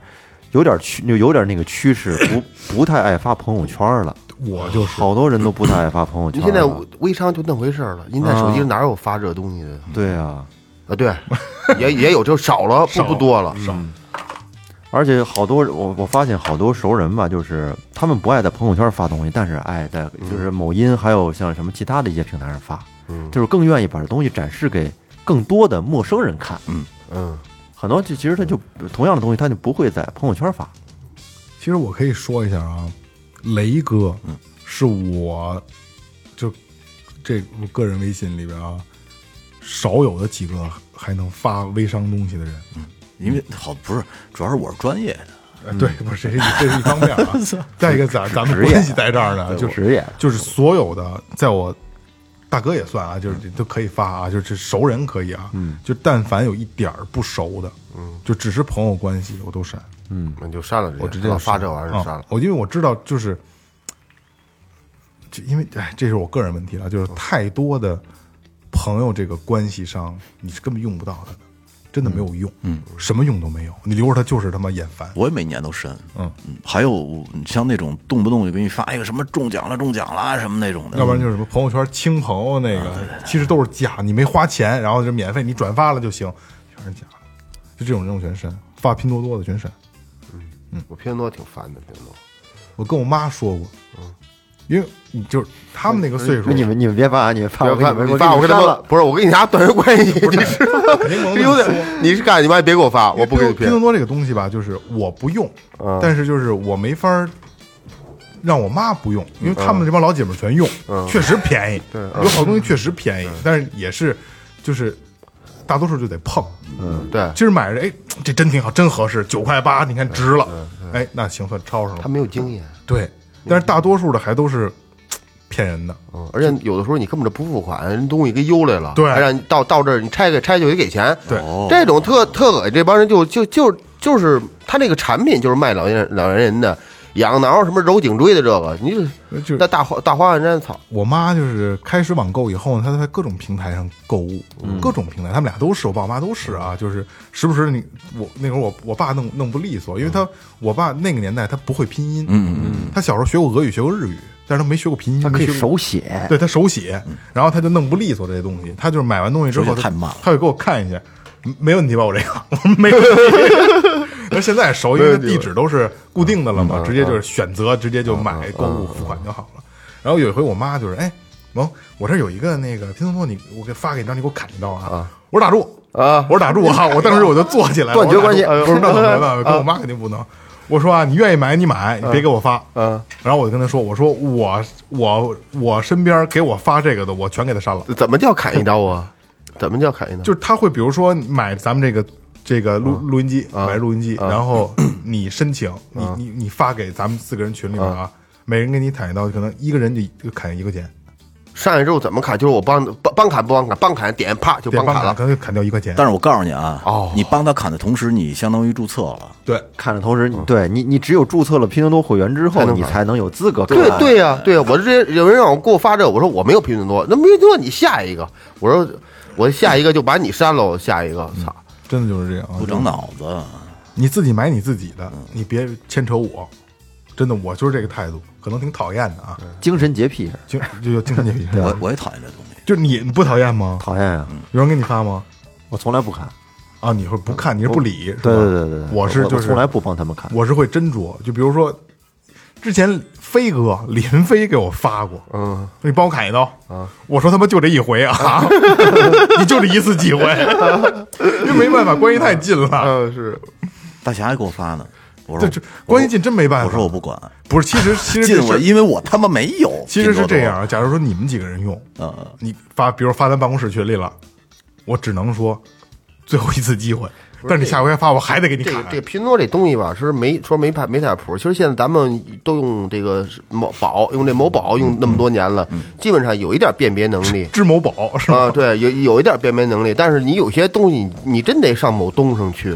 有点趋，就有点那个趋势，不不太爱发朋友圈了。我就是。好多人都不太爱发朋友圈现在微商就那回事儿了，您在手机上哪有发这东西的。对啊，啊？对，也也有，就少了，不不多了。少，而且好多我我发现好多熟人吧，就是他们不爱在朋友圈发东西，但是爱在就是某音还有像什么其他的一些平台上发，嗯。就是更愿意把这东西展示给更多的陌生人看。嗯嗯，很多就其实他就同样的东西，他就不会在朋友圈发。其实我可以说一下啊，雷哥，是我就这我个人微信里边啊，少有的几个还能发微商东西的人。嗯因为好不是，主要是我是专业的，呃对，不是这是一这是一方面啊。再一个，咱咱们职业关系在这儿呢，就是职业就是所有的，在我大哥也算啊，就是都可以发啊，就是熟人可以啊，嗯，就但凡有一点儿不熟的，嗯，就只是朋友关系，我都删，嗯。那就删了这个，我直接发这玩意儿就啊删了。我因为我知道，就是，就因为哎，这是我个人问题了，就是太多的朋友这个关系上，你是根本用不到他的。真的没有用，嗯，什么用都没有，你留着它就是他妈眼烦。我也每年都申，嗯。嗯还有像那种动不动就给你发一个什么中奖了、中奖了什么那种的，要不然就是什么朋友圈亲朋友那个，其实都是假，你没花钱，然后就免费，你转发了就行，全是假的，就这种这种全删，发拼多多的全删。我拼多多挺烦的，拼多多。我跟我妈说过，因为你就是他们那个岁数，你们你们别发啊，你们发我别发给你发我跟他删了。们不是我跟你拿断绝关系，你知道吗？肯定不能 有点，你是干你妈别给我发，我不给你拼拼多。多这个东西吧，就是我不用，嗯但是就是我没法儿让我妈不用，因为他们这帮老姐们全用，确实便宜，对有好东西确实便宜，但是也是就是大多数就得碰。嗯，对，今儿买着，哎，这真挺好，真合适，九块八，你看值了，哎，那行算抄上了他。没有经验。对，但是大多数的还都是骗人的。嗯，而且有的时候你根本就不付款，人东西给邮来了，对还让你到到这儿你拆开拆就得给钱，对这种特特恶心，这帮人就就就就是他那个产品就是卖老年老年人的，养挠什么揉颈椎的这个，你就就那大花大花万山草，我妈就是开始网购以后呢，她在各种平台上购物，各种平台，他们俩都是，我爸我妈都是啊，就是时不时你我那会儿我我爸弄弄不利索，因为他我爸那个年代他不会拼音，嗯嗯嗯，他小时候学过俄语，学过日语，但是他没学过拼音，他可以手写，对他手写，然后他就弄不利索这些东西，他就是买完东西之后太慢了他会给我看一下，没问题吧？我这个我说没问题。那现在熟，因为地址都是固定的了嘛，直接就是选择，直接就买购物付款就好了。然后有一回我妈就是，哎，萌，我这有一个那个拼多多，你我给发给你，让你给我砍一刀啊！我说打住啊我说打住哈！我当时我就坐起来了，断绝关系不是那怎么没办法，跟我妈肯定不能。我说啊，你愿意买你买，你别给我发。嗯，然后我就跟他说，我说我我我身边给我发这个的，我全给他删了。怎么叫砍一刀啊？怎么叫砍一刀？就是他会比如说买咱们这个这个录录音机，买录音机，然后 你申请，你你你发给咱们四个人群里面啊，每人给你砍一刀，可能一个人就就砍一个钱，上来之后怎么砍？就是我帮帮帮砍不帮砍，帮砍点啪就对，帮砍了。帮砍可能就砍掉一块钱。但是我告诉你啊，哦。你帮他砍的同时，你相当于注册了。对，砍的同时，对你你只有注册了拼多多会员之后，你才能有资格看。对对呀、对呀、我这些有人让我给我发这个，我说我没有拼多多，那拼多多你下一个，我说我下一个就把你删了，我下一个，操，真的就是这样啊。不长脑子，你自己买你自己的，你别牵扯我。真的，我就是这个态度，可能挺讨厌的啊，精神洁癖，精就就精神洁癖。我我也讨厌这东西。就是你你不讨厌吗？讨厌啊！有人给你发吗？我从来不看。啊，你会不看，你是不理，是吧对对对对，对我是就是从来不帮他们看。我是会斟酌，就比如说，之前飞哥林飞给我发过，嗯，说你帮我砍一刀，我说他妈就这一回啊，你就这一次机会，因为没办法，关系太近了，嗯是，大侠还给我发呢，我说这这关系近真没办法。我说我不管，不是，其实 其实近我，因为我他妈没有。其实是这样，假如说你们几个人用，嗯，你发，比如发咱办公室群里了，我只能说最后一次机会，但是下回发我还得给你砍这个。这个拼多多这东西吧，是没说没太没太谱。其实现在咱们都用这个某宝，用这某宝用那么多年了，基本上有一点辨别能力。知某宝是啊，对，有有一点辨别能力，但是你有些东西你真得上某东上去，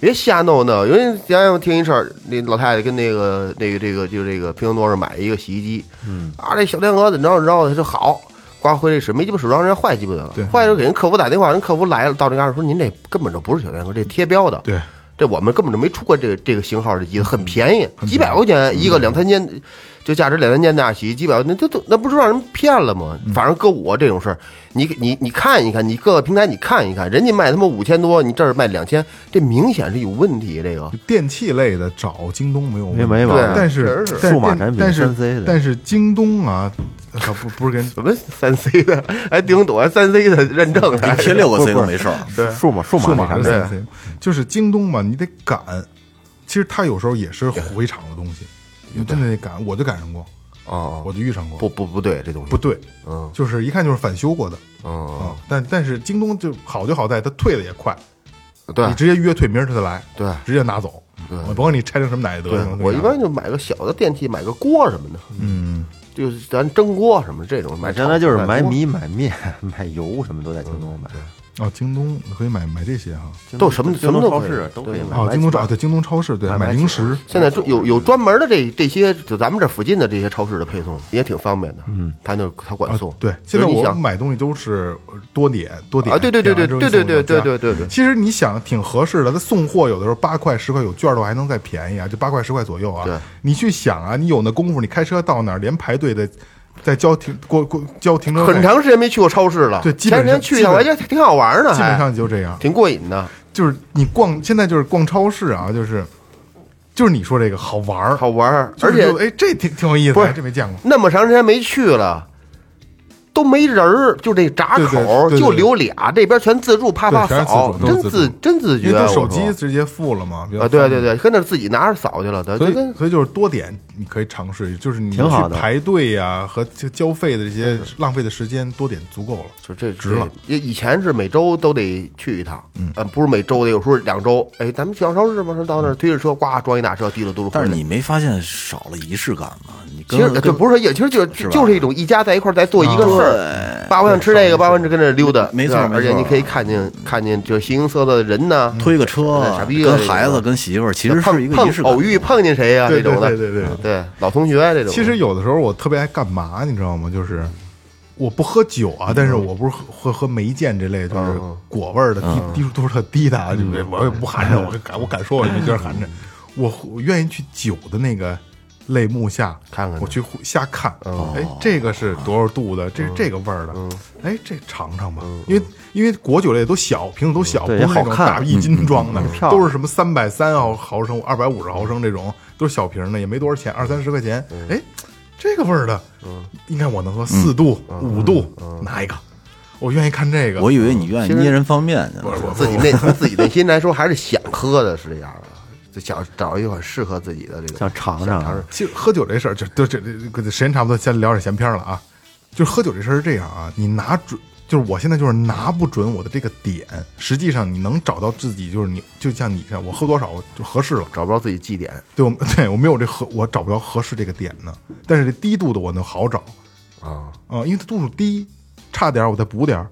别瞎弄弄。因为前两天听一事儿，那老太太跟那个那个这个就这个拼多多上买一个洗衣机，嗯啊，这小天鹅怎么着怎么着的，就好。刮回来使没鸡巴使让人家坏鸡巴的了。对，坏了给人客服打电话，人客服来了，到这嘎达说您这根本就不是小天鹅，这贴标的，对，这我们根本就没出过这个这个型号的机子，很便宜，几百块钱一个两三千，就价值两三千的洗衣机，几百，那这都那不是让人骗了吗？反正搁我这种事儿，你你你看一看，你各个平台你看一看，人家卖他妈五千多，你这儿卖两千，这明显是有问题。这个。电器类的找京东没有问题。没没毛病。但是数码产品但是 3C 的。但是京东啊，它不不是跟什么三 C 的，还顶多三 C 的认证的，贴六个 C 都没事儿。对数码数数码的码那产品，三 C，就是京东嘛，你得赶。其实它有时候也是回厂的东西，你真的得赶。我就赶上过，哦，我就遇上过，不不不对，这东西不对，嗯就是一看就是返修过的嗯，啊。但但是京东就好就好在它退的也快，对你直接约退，明儿他就来，对直接拿走。我甭管你拆成什么奶德行，我一般就买个小的电器，买个锅什么的，嗯，就是咱蒸锅什么这种，买买原来就是买米、买面、买油什么都在京东买。哦，京东可以买买这些哈。都什么什么都可以对市都可以买。哦，京东超买对京东超市对买买零食，现在有有专门的这这些，就咱们这附近的这些超市的配送也挺方便的。嗯，他那他管啊送。对，现在我买东西都是多点多点啊，对对对对对对对对对对，其实你想挺合适的，他送货有的时候八块十块有券的话还能再便宜啊，就八块十块左右啊。对你去想啊，你有那功夫，你开车到哪儿连排队的，再交停过过交停车费，很长时间没去过超市了。对基本上前两天去一趟，我觉得挺好玩的，基本还上就这样。挺过瘾的，就是你逛现在就是逛超市啊，就是就是你说这个好玩儿，好玩儿，而且哎这挺挺有意思，不是哎这没见过。那么长时间没去了。都没人儿，就这闸对对口对对就留俩，这边全自助，啪啪扫真自真自觉。因为手机直接付了嘛，啊，对对对，跟那自己拿着扫去了，的，所以所以就是多点，你可以尝试，就是你挺好的去排队呀、和这交费的这些浪费的时间多点足够了。就这值了。这以以前是每周都得去一趟，嗯，不是每周的有时候两周。哎，咱们小超市嘛，说到那儿推着车，呱装一大车，滴溜嘟噜。但是你没发现少了仪式感吗？你其跟实这不是说，也其实就是就是一种一家在一块儿在做一个事儿。爸，我想吃这个，爸，我想跟这溜达，没错而且你可以看见看见就形形色色的人呢，推个车哎傻逼跟孩子跟媳妇儿，其实碰是一个碰仪式偶。遇碰见谁呀对这种的，对对对对。对老同学这种。其实有的时候我特别爱干嘛，你知道吗？就是我不喝酒啊，但是我不是喝喝喝梅见这类，就是嗯果味儿的，低低度特低的啊，就是我也不含着，我敢我敢说我也没劲儿含着，我我愿意去酒的那个类目下看看我去瞎看，哎，这个是多少度的？这是这个味儿的，哎，这尝尝吧，因为因为果酒类都小，瓶子都小，不对是那种好看。大一斤装的，都是什么三百三毫毫升、二百五十毫升这种，都是小瓶的，也没多少钱，二三十块钱，哎，这个味儿的，应该我能喝四度、五度，拿一个，我愿意看这个。我以为你愿意捏人方面去呢。自己内自己内心来说，还是想喝的是这样的，就想找一款适合自己的这个，想尝尝。其实喝酒这事儿，就就这这这时间差不多，先聊点闲篇了啊。就是喝酒这事儿是这样啊，你拿准，就是我现在就是拿不准我的这个点，实际上你能找到自己，就是你就像你这样，我喝多少就合适了。找不着自己绩点对，我 对我没有这合，我找不着合适这个点呢。但是这低度的我能好找啊，啊、因为它度数低，差点儿我再补点儿，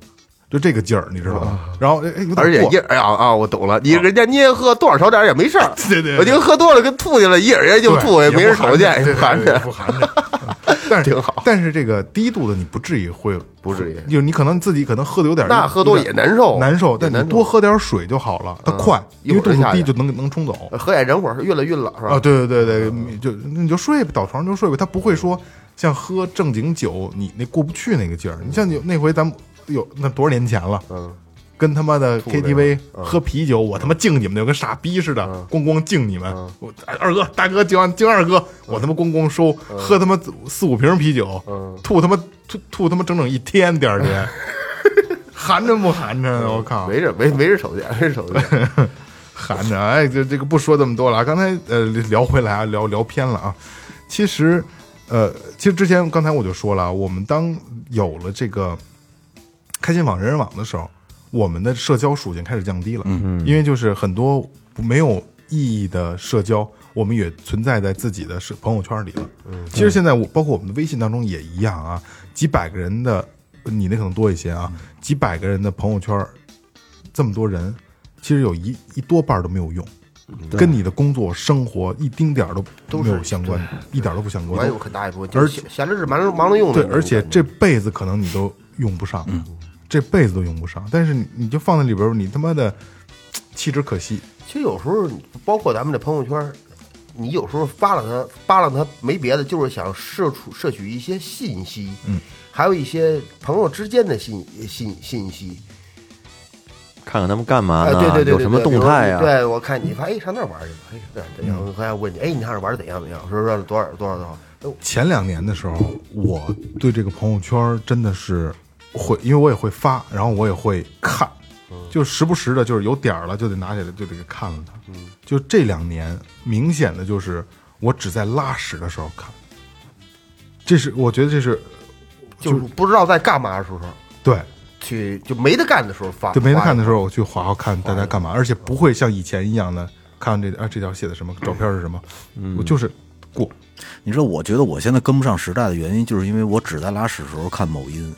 就这个劲儿，你知道吗？然后而且一哎呀啊，我懂了，你人家你也喝多少少点也没事儿，对对对我就喝多了跟吐去了，一人就对吐，也没人瞅见，不含着，不含着。但是挺好但是这个低度的你不至于会，不至于就是你可能自己可能喝的有点那喝多也难受难受，但你多喝点水就好了，它快，因为度数低就能能冲走。喝点人会儿，晕了晕了是吧？啊，对对对对，你就你就睡吧，倒床上就睡吧。他不会说像喝正经酒，你那过不去那个劲儿。你像有那回咱们有那多少年前了，嗯，跟他妈的 KTV 喝啤酒，我他妈敬你们，就跟傻逼似的，咣咣敬你们。我哎二哥大哥敬完敬二哥，我他妈咣咣收，喝他妈四五瓶啤酒，吐他妈吐吐他妈整整一天，第二天含着不含着？我靠，没着没没人瞅见，没人瞅见。含着，哎，这这个不说这么多了啊。刚才呃聊回来啊，聊聊偏了啊。其实，呃，其实之前刚才我就说了啊，我们当有了这个开心网、人人网的时候，我们的社交属性开始降低了。嗯，因为就是很多没有意义的社交，我们也存在在自己的社朋友圈里了。嗯，其实现在我包括我们的微信当中也一样啊，几百个人的，你那可能多一些啊，几百个人的朋友圈，这么多人，其实有一一多半都没有用。跟你的工作生活一丁点儿都都没有相关，一点儿都不相关。还有很大一部分，而且闲着是忙着忙着用的对，而且这辈子可能你都用不上，这辈子都用不上。但是你你就放在里边儿，你他妈的弃之可惜。其实有时候，包括咱们这朋友圈，你有时候发了它，扒拉它，没别的，就是想摄出摄取一些信息，嗯，还有一些朋友之间的信信信息，看看他们干嘛哎，呢？对对对，有什么动态呀？对，我看你发，哎，上那儿玩去了，哎，对，怎样？嗯我还要问你，哎，你看这玩的怎样怎样？说说多少多少多少？哎前两年的时候，我对这个朋友圈真的是会，因为我也会发，然后我也会看，就时不时的，就是有点儿了就得拿起来就得给看了它。就这两年，明显的就是我只在拉屎的时候看，这是我觉得这是就是不知道在干嘛的时候，对，去就没得干的时候发，就没得看的时候，我去好好看大家干嘛，而且不会像以前一样的看这啊这条写的什么照片是什么，我就是过。你知道，我觉得我现在跟不上时代的原因，就是因为我只在拉屎的时候看某音，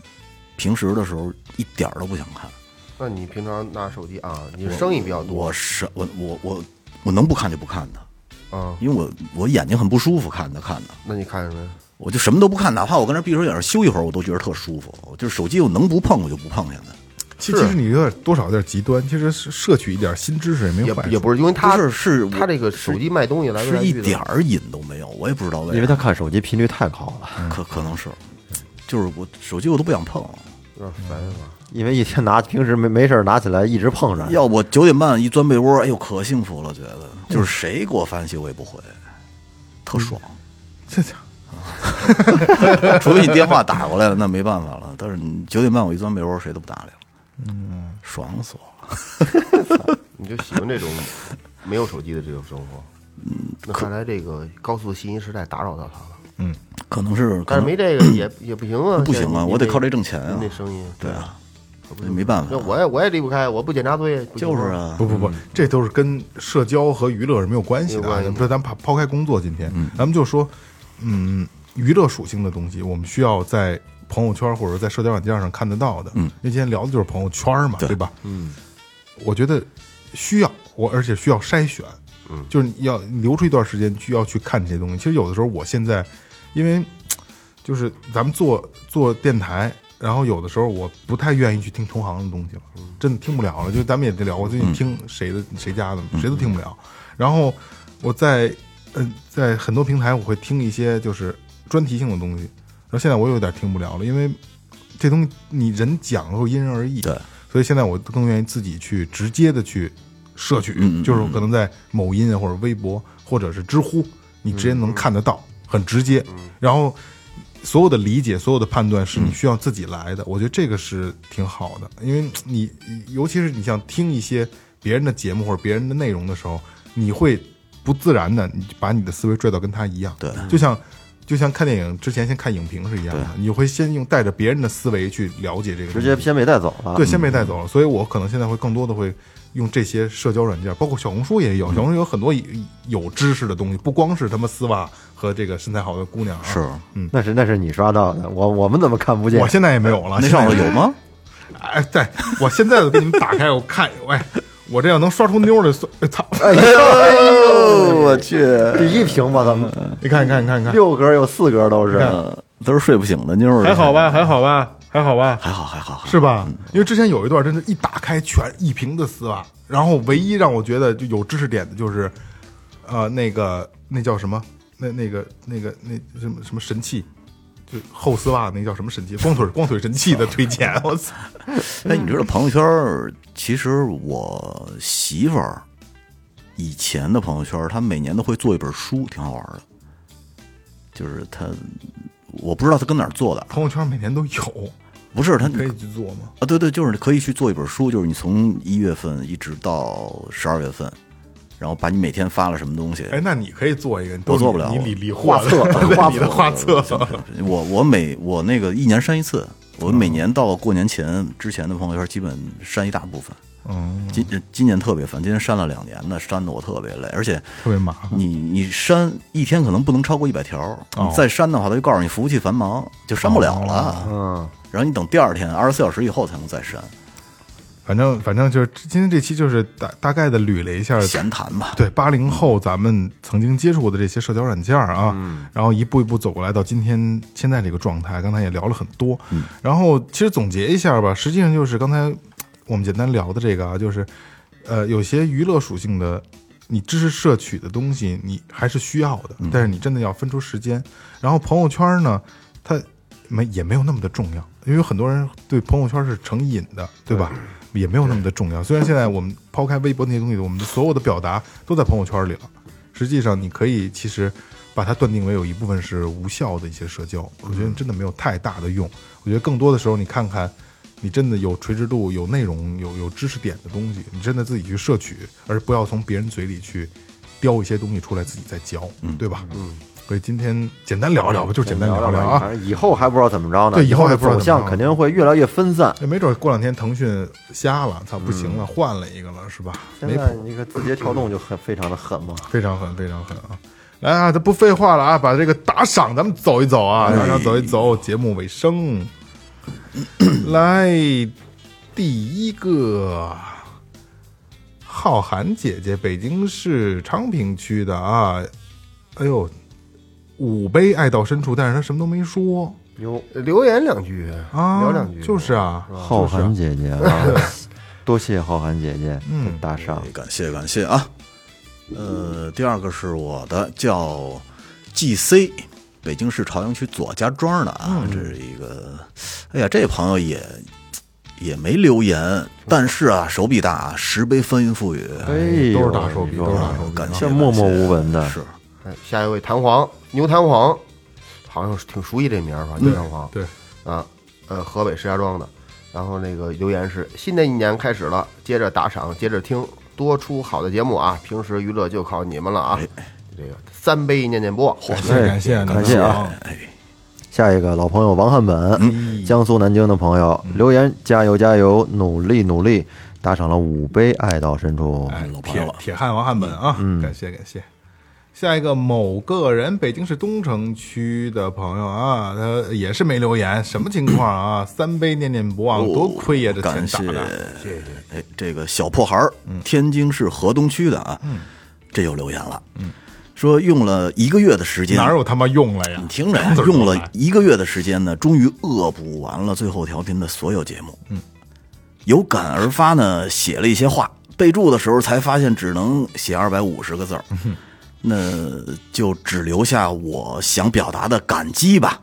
平时的时候一点儿都不想看。那你平常拿手机啊？你生意比较多我是我我我我能不看就不看的，啊？因为我我眼睛很不舒服，看的看的，那你看什么呀？我就什么都不看，哪怕我跟那闭着眼儿休一会儿，我都觉得特舒服。就是手机我能不碰我就不碰，现在其其实你有点多少有点极端，其实摄取一点新知识也没有坏处。也不是，因为他不是是他这个手机卖东西来来是一点儿瘾都没有，我也不知道为什么，因为他看手机频率太高了，可可能是，就是我手机我都不想碰，有点烦是吧？因为一天拿平时没没事儿拿起来一直碰着，要我九点半一钻被窝，哎呦可幸福了，觉得就是谁给我发信息我也不回，特爽。这 家除非你电话打过来了，那没办法了。但是你九点半我一钻被窝，谁都不搭理了，嗯，爽死我了。你就喜欢这种没有手机的这种生活。嗯，那看来这个高速信息时代打扰到他了。可能是，但是没这个 也也不行啊，不行啊我得靠这挣钱啊您这生意对啊，可不是没办法那，我也我也离不开，我不检查作业就是啊，不不不，这都是跟社交和娱乐是没有关系的啊。没有关系不是，咱抛抛开工作，今天咱们就说，嗯，娱乐属性的东西，我们需要在朋友圈或者在社交软件上看得到的。嗯，因为今天聊的就是朋友圈嘛，对对吧？嗯，我觉得需要我，而且需要筛选。嗯，就是要留出一段时间需要去看这些东西。其实有的时候，我现在因为就是咱们做做电台，然后有的时候我不太愿意去听同行的东西了，真的听不了了。就咱们也得聊我，最近听谁的谁家的，谁都听不了。然后我在嗯、在很多平台我会听一些就是专题性的东西，然后现在我有点听不了了，因为这东西你人讲会因人而异，对，所以现在我更愿意自己去直接的去摄取，就是可能在某音啊或者微博或者是知乎，你直接能看得到，很直接，然后。所有的理解，所有的判断是你需要自己来的，我觉得这个是挺好的，因为你，尤其是你像听一些别人的节目或者别人的内容的时候，你会不自然的，你把你的思维拽到跟他一样，对，就像就像看电影之前先看影评是一样的，你会先用带着别人的思维去了解这个，直接先被带走了。对，先被带走了。所以我可能现在会更多的会用这些社交软件，包括小红书也有，小红书有很多有知识的东西，不光是他妈丝袜和这个身材好的姑娘啊。是那是那是你刷到的，我我们怎么看不见我？现在也没有了。那上头有吗？哎，在我现在都给你们打开，我看，喂，我这要能刷出妞来，算哎操！哎呦，我去，第一屏吧，咱们你看，你看，你看，你看，六格有四格都是。呃都是睡不醒的妞儿，还好？吧，还好吧，还好吧，还好，还好，是吧？因为之前有一段真的，一打开全一瓶的丝袜，然后唯一让我觉得就有知识点的就是，呃，那个那叫什么？那那个那个那什么什么神器？就厚丝袜那叫什么神器？光腿 光腿神器的推荐，我操！哎，你知道朋友圈儿？其实我媳妇儿以前的朋友圈，她每年都会做一本书，挺好玩的。就是她，我不知道她跟哪儿做的，朋友圈每年都有，不是他可以去做吗？啊，对对，就是可以去做一本书，就是你从一月份一直到十二月份，然后把你每天发了什么东西。哎，那你可以做一个，我做不了你理理 画册画册画册，我我每我那个一年删一次，我每年到过年前之前的朋友圈基本删一大部分。嗯，今今年特别烦，今年删了两年的，删的我特别累，而且特别麻烦。你你删一天可能不能超过一百条，你再删的话，他就告诉你服务器繁忙，就删不了了。嗯，然后你等第二天二十四小时以后才能再删，反正反正就是今天这期就是大大概的捋了一下闲谈吧。对八零后咱们曾经接触过的这些社交软件啊，然后一步一步走过来到今天现在这个状态，刚才也聊了很多，然后其实总结一下吧，实际上就是刚才我们简单聊的这个啊，就是呃有些娱乐属性的。你知识摄取的东西，你还是需要的，但是你真的要分出时间。然后朋友圈呢，它没也没有那么的重要，因为很多人对朋友圈是成瘾的，对吧？也没有那么的重要。虽然现在我们抛开微博那些东西，我们的所有的表达都在朋友圈里了，实际上你可以其实把它断定为有一部分是无效的一些社交。我觉得真的没有太大的用。我觉得更多的时候，你看看，你真的有垂直度、有内容、有有知识点的东西，你真的自己去摄取，而不要从别人嘴里去叼一些东西出来自己再嚼，对吧？嗯。所以今天简单聊聊吧，就简单聊聊啊。反正以后还不知道怎么着呢。对以后还的不知道走向肯定会越来越分散。这没准过两天腾讯瞎了，操，不行了，换了一个了，是吧？没现在你看字节跳动就很非常的狠嘛。非常狠，非常狠啊！来啊，这不废话了啊，把这个打赏咱们走一走啊，打赏走一走，节目尾声。来，第一个，浩涵姐姐，北京市昌平区的啊，哎呦，五杯爱到深处，但是他什么都没说。有，留言两句啊，聊两句，就是啊，浩涵姐姐啊，多谢浩涵姐姐嗯。打赏，感谢感谢啊。呃，第二个是我的，叫 GC，北京市朝阳区左家庄的啊，这是一个，哎呀，这朋友也也没留言，但是啊，手笔大啊，十杯翻云覆雨，哎，都是大手笔都是大手笔感谢默默无闻的，是。哎，下一位弹簧牛弹簧，好像是挺熟悉这名儿吧？牛弹簧对，啊，呃，河北石家庄的。然后那个留言是：新的一年开始了，接着打赏，接着听，多出好的节目啊！平时娱乐就靠你们了啊！这个三杯念念不忘，感谢感谢感谢啊！下一个老朋友王汉本，江苏南京的朋友留言：加油加油，努力努力，打赏了五杯，爱到深处。哎老，朋友了铁铁汉王汉本啊，感谢感谢。下一个某个人，北京市东城区的朋友啊，他也是没留言，什么情况啊？三杯念念不忘，多亏呀，这钱感谢打的。谢谢。哎，这个小破孩儿，天津市河东区的啊，这又留言了，说用了一个月的时间，哪有他妈用了呀？你听着用了一个月的时间呢，终于恶补完了最后调频的所有节目。嗯，有感而发呢，写了一些话，备注的时候才发现只能写二百五十个字儿，那就只留下我想表达的感激吧。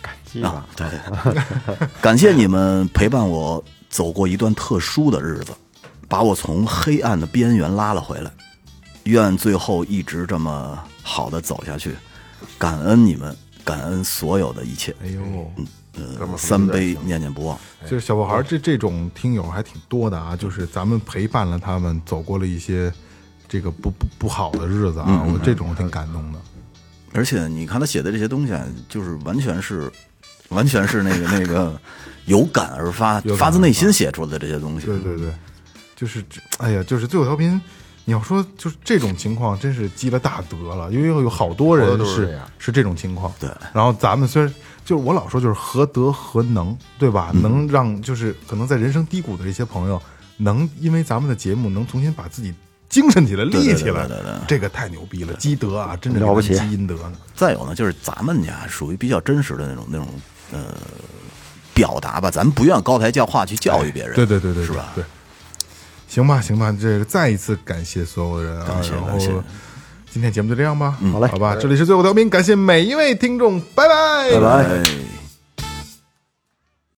感激啊，对对，感谢你们陪伴我走过一段特殊的日子，把我从黑暗的边缘拉了回来。愿最后一直这么好的走下去，感恩你们，感恩所有的一切。哎呦，呃，三杯念念不忘。就是小破孩儿这这种听友还挺多的啊，就是咱们陪伴了他们走过了一些这个不不不好的日子啊，我这种挺感动的。而且你看他写的这些东西啊，就是完全是，完全是那个那个 有感而发而，发发自内心写出的这些东西。对对对，就是，哎呀，就是最后调频，你要说就是这种情况，真是积了大德了，因为有好多人都是是这样是这种情况。对，然后咱们虽然就是我老说就是何德何能，对吧？能让就是可能在人生低谷的这些朋友，能因为咱们的节目能重新把自己精神起来、立起来对对对对，这个太牛逼了，积德啊，真的了不起。积阴德。呢。再有呢，就是咱们家属于比较真实的那种那种呃表达吧，咱们不愿高台教化去教育别人，对对对对，是吧？对，行吧，行吧，这个再一次感谢所有人啊，感谢感谢。今天节目就这样吧，好嘞。好吧，这里是最后调频，感谢每一位听众，拜拜，拜拜。哎